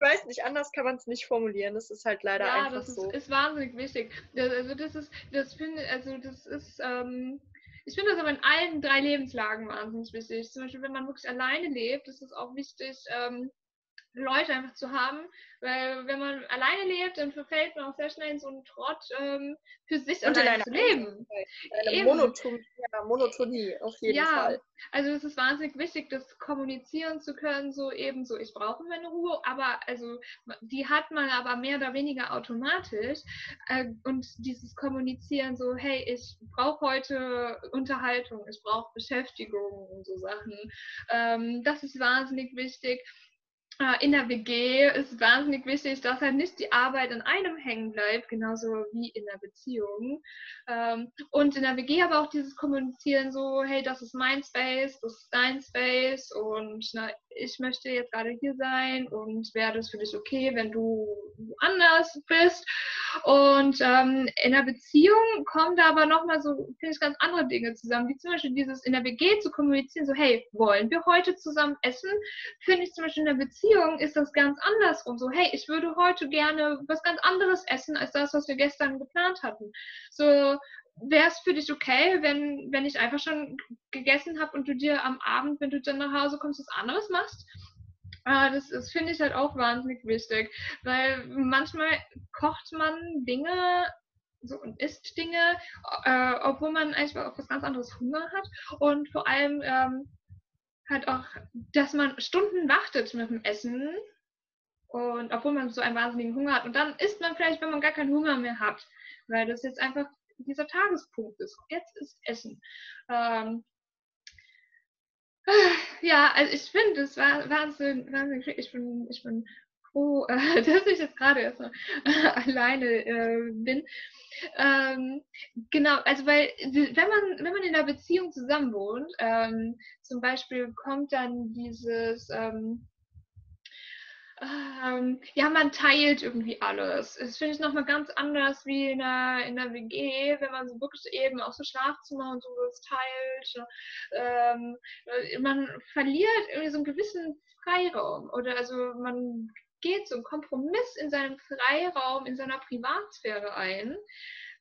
weiß nicht, anders kann man es nicht formulieren. Das ist halt leider ja, einfach das so. Ist, ist wahnsinnig wichtig. Also das ist, das finde, also das ist, ähm, ich finde das aber in allen drei Lebenslagen wahnsinnig wichtig. Zum Beispiel, wenn man wirklich alleine lebt, ist es auch wichtig, ähm, Leute einfach zu haben, weil wenn man alleine lebt, dann verfällt man auch sehr schnell in so einen Trott, ähm, für sich und allein zu leben. Eine Monotonie, ja, Monotonie, auf jeden ja, Fall. Also es ist wahnsinnig wichtig, das kommunizieren zu können, so eben so, ich brauche meine Ruhe, aber also die hat man aber mehr oder weniger automatisch. Äh, und dieses Kommunizieren so, hey, ich brauche heute Unterhaltung, ich brauche Beschäftigung und so Sachen. Ähm, das ist wahnsinnig wichtig. Äh, in der WG ist wahnsinnig wichtig, dass halt nicht die Arbeit an einem hängen bleibt, genauso wie in der Beziehung. Ähm, und in der WG aber auch dieses Kommunizieren so, hey, das ist mein Space, das ist dein Space und na, ich möchte jetzt gerade hier sein und wäre das für dich okay, wenn du woanders bist. Und ähm, in der Beziehung kommen da aber nochmal so, finde ich, ganz andere Dinge zusammen, wie zum Beispiel dieses in der WG zu kommunizieren, so, hey, wollen wir heute zusammen essen? Finde ich zum Beispiel in der Beziehung ist das ganz andersrum. So, hey, ich würde heute gerne was ganz anderes essen, als das, was wir gestern geplant hatten. So, wäre es für dich okay, wenn, wenn ich einfach schon gegessen habe und du dir am Abend, wenn du dann nach Hause kommst, was anderes machst? Ah, das, das finde ich halt auch wahnsinnig wichtig, weil manchmal kocht man Dinge so und isst Dinge, äh, obwohl man eigentlich auf was ganz anderes Hunger hat und vor allem ähm, halt auch, dass man Stunden wartet mit dem Essen und obwohl man so einen wahnsinnigen Hunger hat und dann isst man vielleicht, wenn man gar keinen Hunger mehr hat, weil das jetzt einfach dieser Tagespunkt ist. Jetzt ist Essen. Ähm, ja, also ich finde, es war wahnsinnig, wahnsinnig ich bin, ich bin froh, äh, [laughs] dass ich jetzt gerade erstmal [laughs] alleine äh, bin. Ähm, genau, also weil wenn man, wenn man in einer Beziehung zusammen wohnt, ähm, zum Beispiel kommt dann dieses ähm, ähm, ja, man teilt irgendwie alles. Das finde ich nochmal ganz anders wie in der, in der WG, wenn man so wirklich eben auch so Schlafzimmer und sowas teilt. Ähm, äh, man verliert irgendwie so einen gewissen Freiraum oder also man geht so einen Kompromiss in seinem Freiraum, in seiner Privatsphäre ein.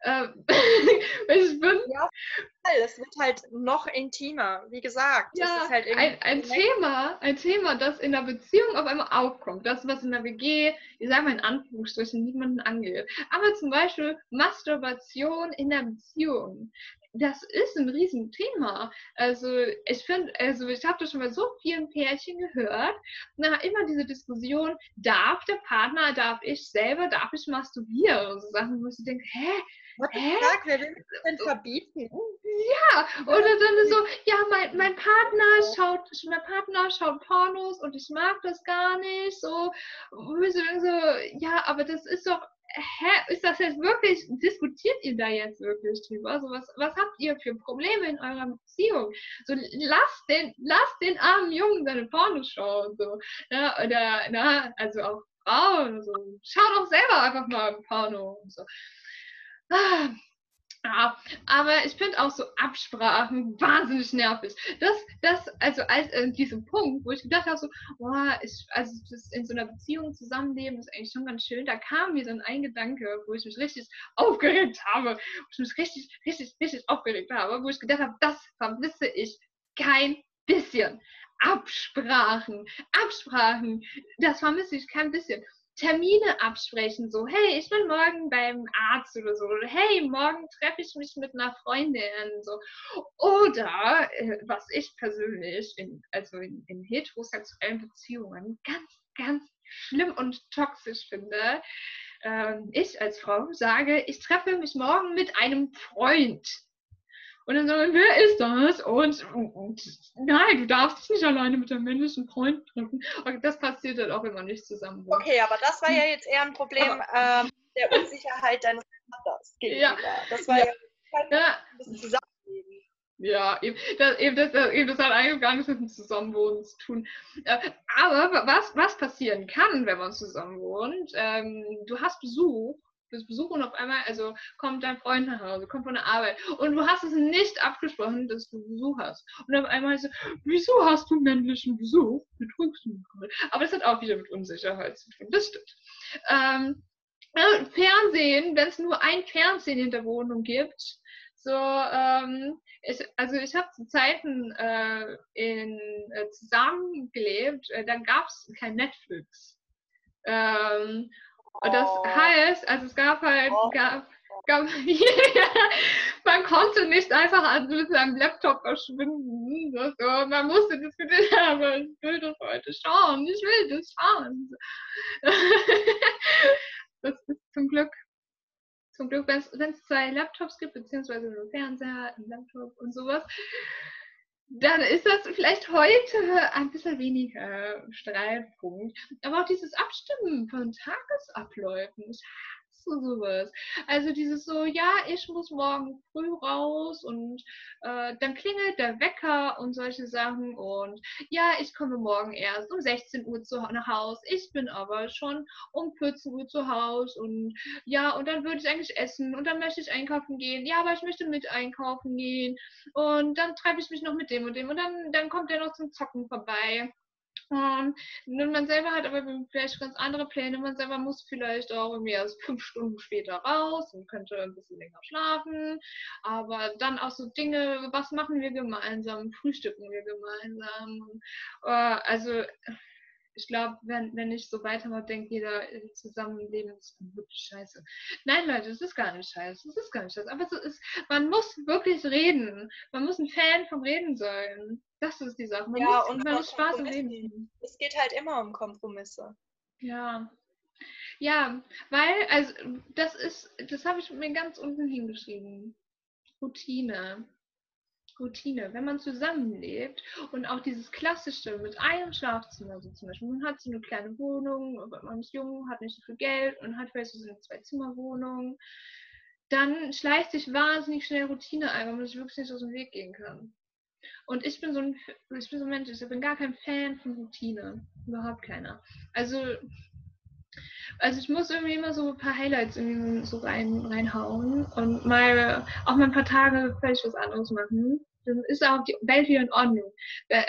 Äh, [laughs] ich bin. Ja, es wird halt noch intimer, wie gesagt. Ja, halt ein, ein Thema, ein Thema, das in der Beziehung auf einmal aufkommt. Das, was in der WG, ich sage mal in Anführungsstrichen, niemanden angeht. Aber zum Beispiel Masturbation in der Beziehung das ist ein Riesenthema. Also ich finde, also ich habe das schon bei so vielen Pärchen gehört, na, immer diese Diskussion, darf der Partner, darf ich selber, darf ich masturbieren und so Sachen, wo ich denke, hä? Hä? Fuck, wer will das denn verbieten? Ja, oder dann so, ja, mein, mein Partner schaut, mein Partner schaut Pornos und ich mag das gar nicht. So, so, ja, aber das ist doch hä, ist das jetzt wirklich, diskutiert ihr da jetzt wirklich drüber? Also was, was habt ihr für Probleme in eurer Beziehung? So, lasst den, lasst den armen Jungen seine Pornos schauen, so, ja, oder, na, also auch Frauen, so, schaut doch selber einfach mal Porno und so. Ah, ja, aber ich finde auch so Absprachen wahnsinnig nervig. Das, das, also als äh, diesem Punkt, wo ich gedacht habe, so, boah, ich, also das in so einer Beziehung zusammenleben ist eigentlich schon ganz schön. Da kam mir dann ein Gedanke, wo ich mich richtig aufgeregt habe, wo ich mich richtig, richtig, richtig aufgeregt habe, wo ich gedacht habe, das vermisse ich kein bisschen. Absprachen, Absprachen, das vermisse ich kein bisschen. Termine absprechen, so, hey, ich bin morgen beim Arzt oder so, oder hey, morgen treffe ich mich mit einer Freundin, so. Oder, äh, was ich persönlich, in, also in, in heterosexuellen Beziehungen ganz, ganz schlimm und toxisch finde, ähm, ich als Frau sage, ich treffe mich morgen mit einem Freund. Und dann sagen, wer ist das? Und, und, nein, du darfst dich nicht alleine mit deinem männlichen Freund treffen. Und das passiert dann auch immer nicht zusammen. Okay, aber das war ja jetzt eher ein Problem aber, ähm, der Unsicherheit deines Partners Ja. Das war ja, ja, ja. ein bisschen zusammenleben. Ja, eben das, eben, das, eben das hat eigentlich gar nichts mit dem Zusammenwohnen zu tun. Äh, aber was, was passieren kann, wenn man zusammen wohnt, ähm, du hast Besuch bist Besuch und auf einmal, also kommt dein Freund nach Hause, kommt von der Arbeit und du hast es nicht abgesprochen, dass du Besuch hast. Und auf einmal so, wieso hast du männlichen Besuch? Betrügst du mich Aber das hat auch wieder mit Unsicherheit zu tun. Das stimmt. Ähm, äh, Fernsehen, wenn es nur ein Fernsehen in der Wohnung gibt, so, ähm, ich, also ich habe zu Zeiten äh, in, äh, zusammengelebt, äh, dann gab es kein Netflix. Ähm, und das oh. heißt, also es gab halt, oh. gab, gab, [laughs] man konnte nicht einfach mit seinem Laptop verschwinden. So. Man musste das diskutieren, aber ich will das heute schauen, ich will das schauen. [laughs] das ist zum Glück, zum Glück, wenn es zwei Laptops gibt, beziehungsweise einen Fernseher, einen Laptop und sowas, dann ist das vielleicht heute ein bisschen weniger Streitpunkt. Aber auch dieses Abstimmen von Tagesabläufen. Ich du sowas? Also dieses so, ja, ich muss morgen früh raus und äh, dann klingelt der Wecker und solche Sachen und ja, ich komme morgen erst um 16 Uhr zu, nach Haus. Ich bin aber schon um 14 Uhr zu Haus und ja, und dann würde ich eigentlich essen und dann möchte ich einkaufen gehen. Ja, aber ich möchte mit einkaufen gehen und dann treffe ich mich noch mit dem und dem und dann, dann kommt der noch zum Zocken vorbei. Und man selber hat aber vielleicht ganz andere Pläne. Man selber muss vielleicht auch irgendwie erst fünf Stunden später raus und könnte ein bisschen länger schlafen. Aber dann auch so Dinge, was machen wir gemeinsam? Frühstücken wir gemeinsam? Äh, also ich glaube, wenn, wenn ich so weitermache, denkt jeder, Zusammenleben ist wirklich scheiße. Nein, Leute, es ist gar nicht scheiße. Es ist gar nicht scheiße. Aber es ist, man muss wirklich reden. Man muss ein Fan vom Reden sein. Das ist die Sache. Man ja, muss, und man muss Spaß im Reden. Es geht halt immer um Kompromisse. Ja. Ja, weil, also, das ist, das habe ich mir ganz unten hingeschrieben. Routine. Routine, wenn man zusammenlebt und auch dieses klassische mit einem Schlafzimmer, so zum Beispiel, man hat so eine kleine Wohnung, man ist jung, hat nicht so viel Geld und hat vielleicht so eine Zwei-Zimmer-Wohnung, dann schleicht sich wahnsinnig schnell Routine ein, weil man sich wirklich nicht aus dem Weg gehen kann. Und ich bin so ein, ich bin so ein Mensch, ich bin gar kein Fan von Routine. Überhaupt keiner. Also, also ich muss irgendwie immer so ein paar Highlights irgendwie so rein, reinhauen und mal auch mal ein paar Tage völlig was anderes machen. Dann ist auch die Welt wieder in Ordnung.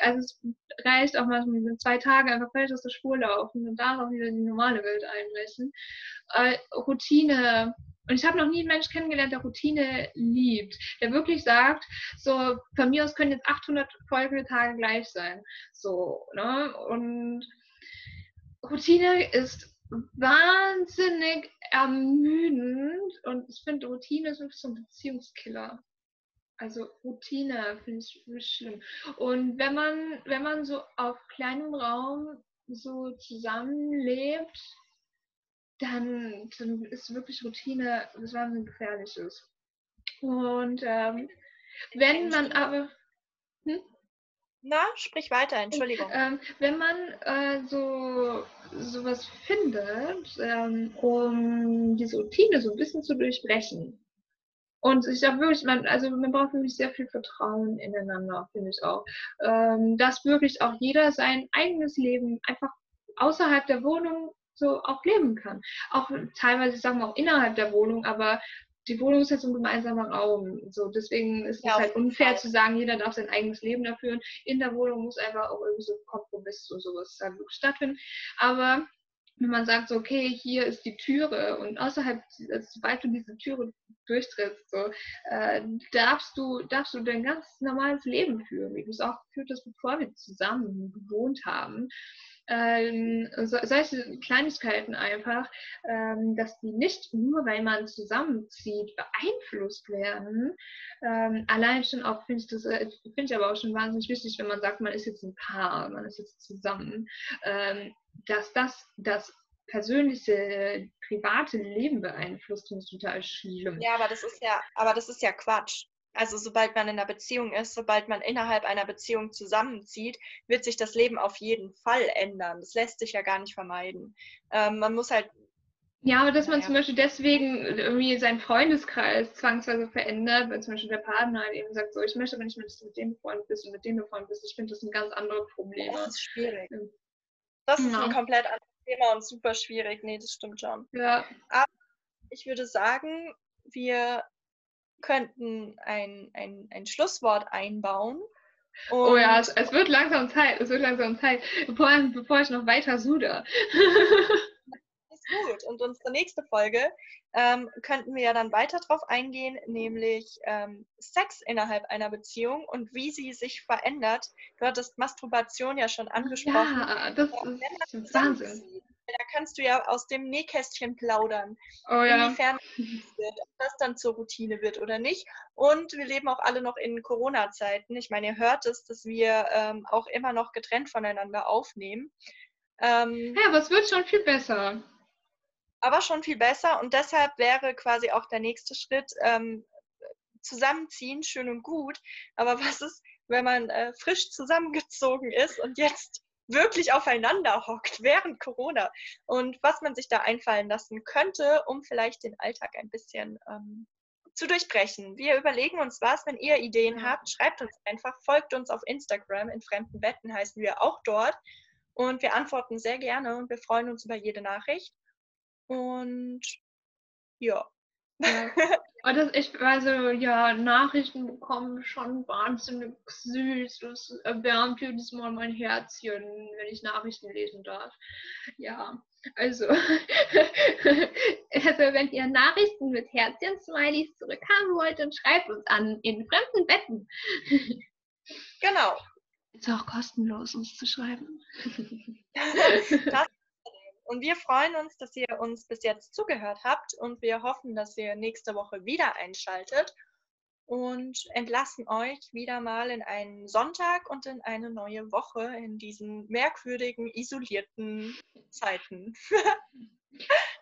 Also es reicht auch manchmal mit zwei Tagen einfach völlig aus der Spur laufen und da auch wieder die normale Welt einbrechen. Äh, Routine Und ich habe noch nie einen Mensch kennengelernt, der Routine liebt, der wirklich sagt, so von mir aus können jetzt 800 folgende Tage gleich sein. So, ne? Und Routine ist wahnsinnig ermüdend und ich finde, Routine ist wirklich so ein Beziehungskiller. Also Routine finde ich wirklich schlimm. Und wenn man, wenn man so auf kleinem Raum so zusammenlebt, dann, dann ist wirklich Routine was wahnsinnig gefährliches. Und ähm, wenn man aber. Hm? Na, sprich weiter, Entschuldigung. Ähm, wenn man äh, so sowas findet, ähm, um diese Routine so ein bisschen zu durchbrechen. Und ich sage wirklich, man, also man braucht wirklich sehr viel Vertrauen ineinander, finde ich auch. Ähm, dass wirklich auch jeder sein eigenes Leben einfach außerhalb der Wohnung so auch leben kann. Auch teilweise, sagen wir auch innerhalb der Wohnung, aber die Wohnung ist jetzt ein gemeinsamer Raum. So, deswegen ist ja, es halt unfair zu sagen, jeder darf sein eigenes Leben da führen. In der Wohnung muss einfach auch irgendwie so Kompromiss und sowas halt wirklich stattfinden. Aber wenn man sagt, so, okay, hier ist die Türe und außerhalb, also, sobald du diese Türe durchtrittst, so, äh, darfst du, darfst du dein ganz normales Leben führen, wie du es auch geführt hast, bevor wir zusammen gewohnt haben ähm, so, solche Kleinigkeiten einfach, ähm, dass die nicht nur, weil man zusammenzieht, beeinflusst werden. Ähm, allein schon auch finde ich das, äh, finde ich aber auch schon wahnsinnig wichtig, wenn man sagt, man ist jetzt ein Paar, man ist jetzt zusammen, ähm, dass das das persönliche, private Leben beeinflusst, finde ich total schlimm. Ja, aber das ist ja, aber das ist ja Quatsch. Also sobald man in einer Beziehung ist, sobald man innerhalb einer Beziehung zusammenzieht, wird sich das Leben auf jeden Fall ändern. Das lässt sich ja gar nicht vermeiden. Ähm, man muss halt. Ja, aber dass man ja. zum Beispiel deswegen irgendwie seinen Freundeskreis zwangsweise verändert, weil zum Beispiel der Partner halt eben sagt, so, ich möchte aber nicht mehr, dass du mit dem befreundet bist und mit dem befreundet bist. Ich finde, das ein ganz anderes Problem. Das ist schwierig. Das ist ja. ein komplett anderes Thema und super schwierig. Nee, das stimmt schon. Ja. Aber ich würde sagen, wir könnten ein, ein, ein Schlusswort einbauen. Und oh ja, es, es, wird langsam Zeit, es wird langsam Zeit, bevor, bevor ich noch weiter sude. [laughs] ist gut. Und unsere nächste Folge ähm, könnten wir ja dann weiter drauf eingehen, nämlich ähm, Sex innerhalb einer Beziehung und wie sie sich verändert. Du hattest Masturbation ja schon angesprochen. Ja, das ist Wahnsinn da kannst du ja aus dem Nähkästchen plaudern. Oh ja. Inwiefern das dann zur Routine wird oder nicht. Und wir leben auch alle noch in Corona-Zeiten. Ich meine, ihr hört es, dass wir ähm, auch immer noch getrennt voneinander aufnehmen. Ähm, ja, aber es wird schon viel besser. Aber schon viel besser und deshalb wäre quasi auch der nächste Schritt ähm, zusammenziehen, schön und gut. Aber was ist, wenn man äh, frisch zusammengezogen ist und jetzt wirklich aufeinander hockt [laughs] während Corona und was man sich da einfallen lassen könnte, um vielleicht den Alltag ein bisschen ähm, zu durchbrechen. Wir überlegen uns was. Wenn ihr Ideen habt, schreibt uns einfach, folgt uns auf Instagram. In fremden Betten heißen wir auch dort. Und wir antworten sehr gerne und wir freuen uns über jede Nachricht. Und ja. Ja. [laughs] Und das, ich, also ja, Nachrichten bekommen schon wahnsinnig süß. Das erwärmt jedes Mal mein Herzchen, wenn ich Nachrichten lesen darf. Ja, also, [laughs] also wenn ihr Nachrichten mit Herzchen-Smileys zurückhaben wollt, dann schreibt uns an in fremden Betten. Genau. Ist auch kostenlos, uns zu schreiben. [laughs] das und wir freuen uns, dass ihr uns bis jetzt zugehört habt und wir hoffen, dass ihr nächste Woche wieder einschaltet und entlassen euch wieder mal in einen Sonntag und in eine neue Woche in diesen merkwürdigen, isolierten Zeiten. [laughs]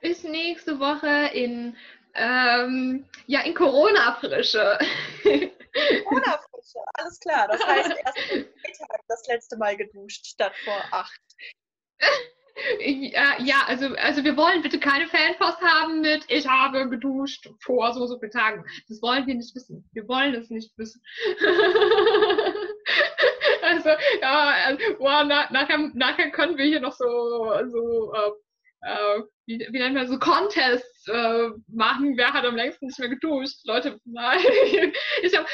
Bis nächste Woche in, ähm, ja, in Corona-Frische. Corona-Frische, alles klar. Das heißt, erst [laughs] Freitag das letzte Mal geduscht statt vor acht. [laughs] Ja, ja, also, also wir wollen bitte keine Fanpost haben mit ich habe geduscht vor so so vielen Tagen. Das wollen wir nicht wissen. Wir wollen es nicht wissen. [laughs] also, ja, also, boah, na, nachher, nachher können wir hier noch so, so äh, äh, wie, wie nennt man so Contests äh, machen, wer hat am längsten nicht mehr geduscht. Leute, nein. [laughs] ich habe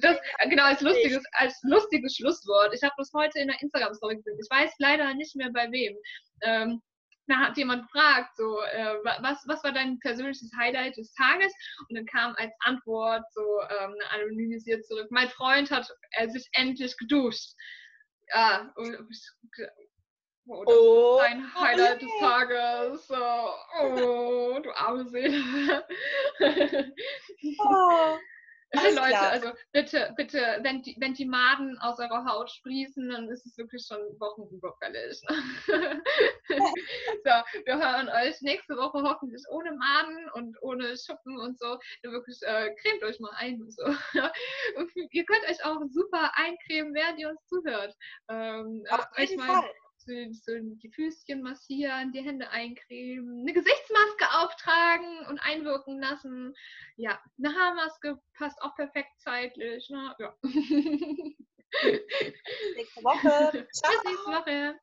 das genau als lustiges, als lustiges Schlusswort. Ich habe das heute in der Instagram-Story gesehen. Ich weiß leider nicht mehr bei wem. Ähm, da hat jemand gefragt, so, äh, was, was war dein persönliches Highlight des Tages? Und dann kam als Antwort so ähm, anonymisiert zurück, mein Freund hat er sich endlich geduscht. Ja, und oh, das Oh, ist dein Highlight des nee. Tages. Oh, du arme Seele. Oh, Leute, klar. also bitte, bitte, wenn die, wenn die Maden aus eurer Haut sprießen, dann ist es wirklich schon wochenüberfällig. [laughs] so, wir hören euch nächste Woche hoffentlich ohne Maden und ohne Schuppen und so. Ihr wirklich äh, cremt euch mal ein und so. Und [laughs] ihr könnt euch auch super eincremen, während ihr uns zuhört. Ähm, Auf jeden mal Fall. So, so die Füßchen massieren, die Hände eincremen, eine Gesichtsmaske auftragen und einwirken lassen. Ja, eine Haarmaske passt auch perfekt zeitlich. Ne? Ja. Nächste Woche. [laughs] Bis nächste Woche.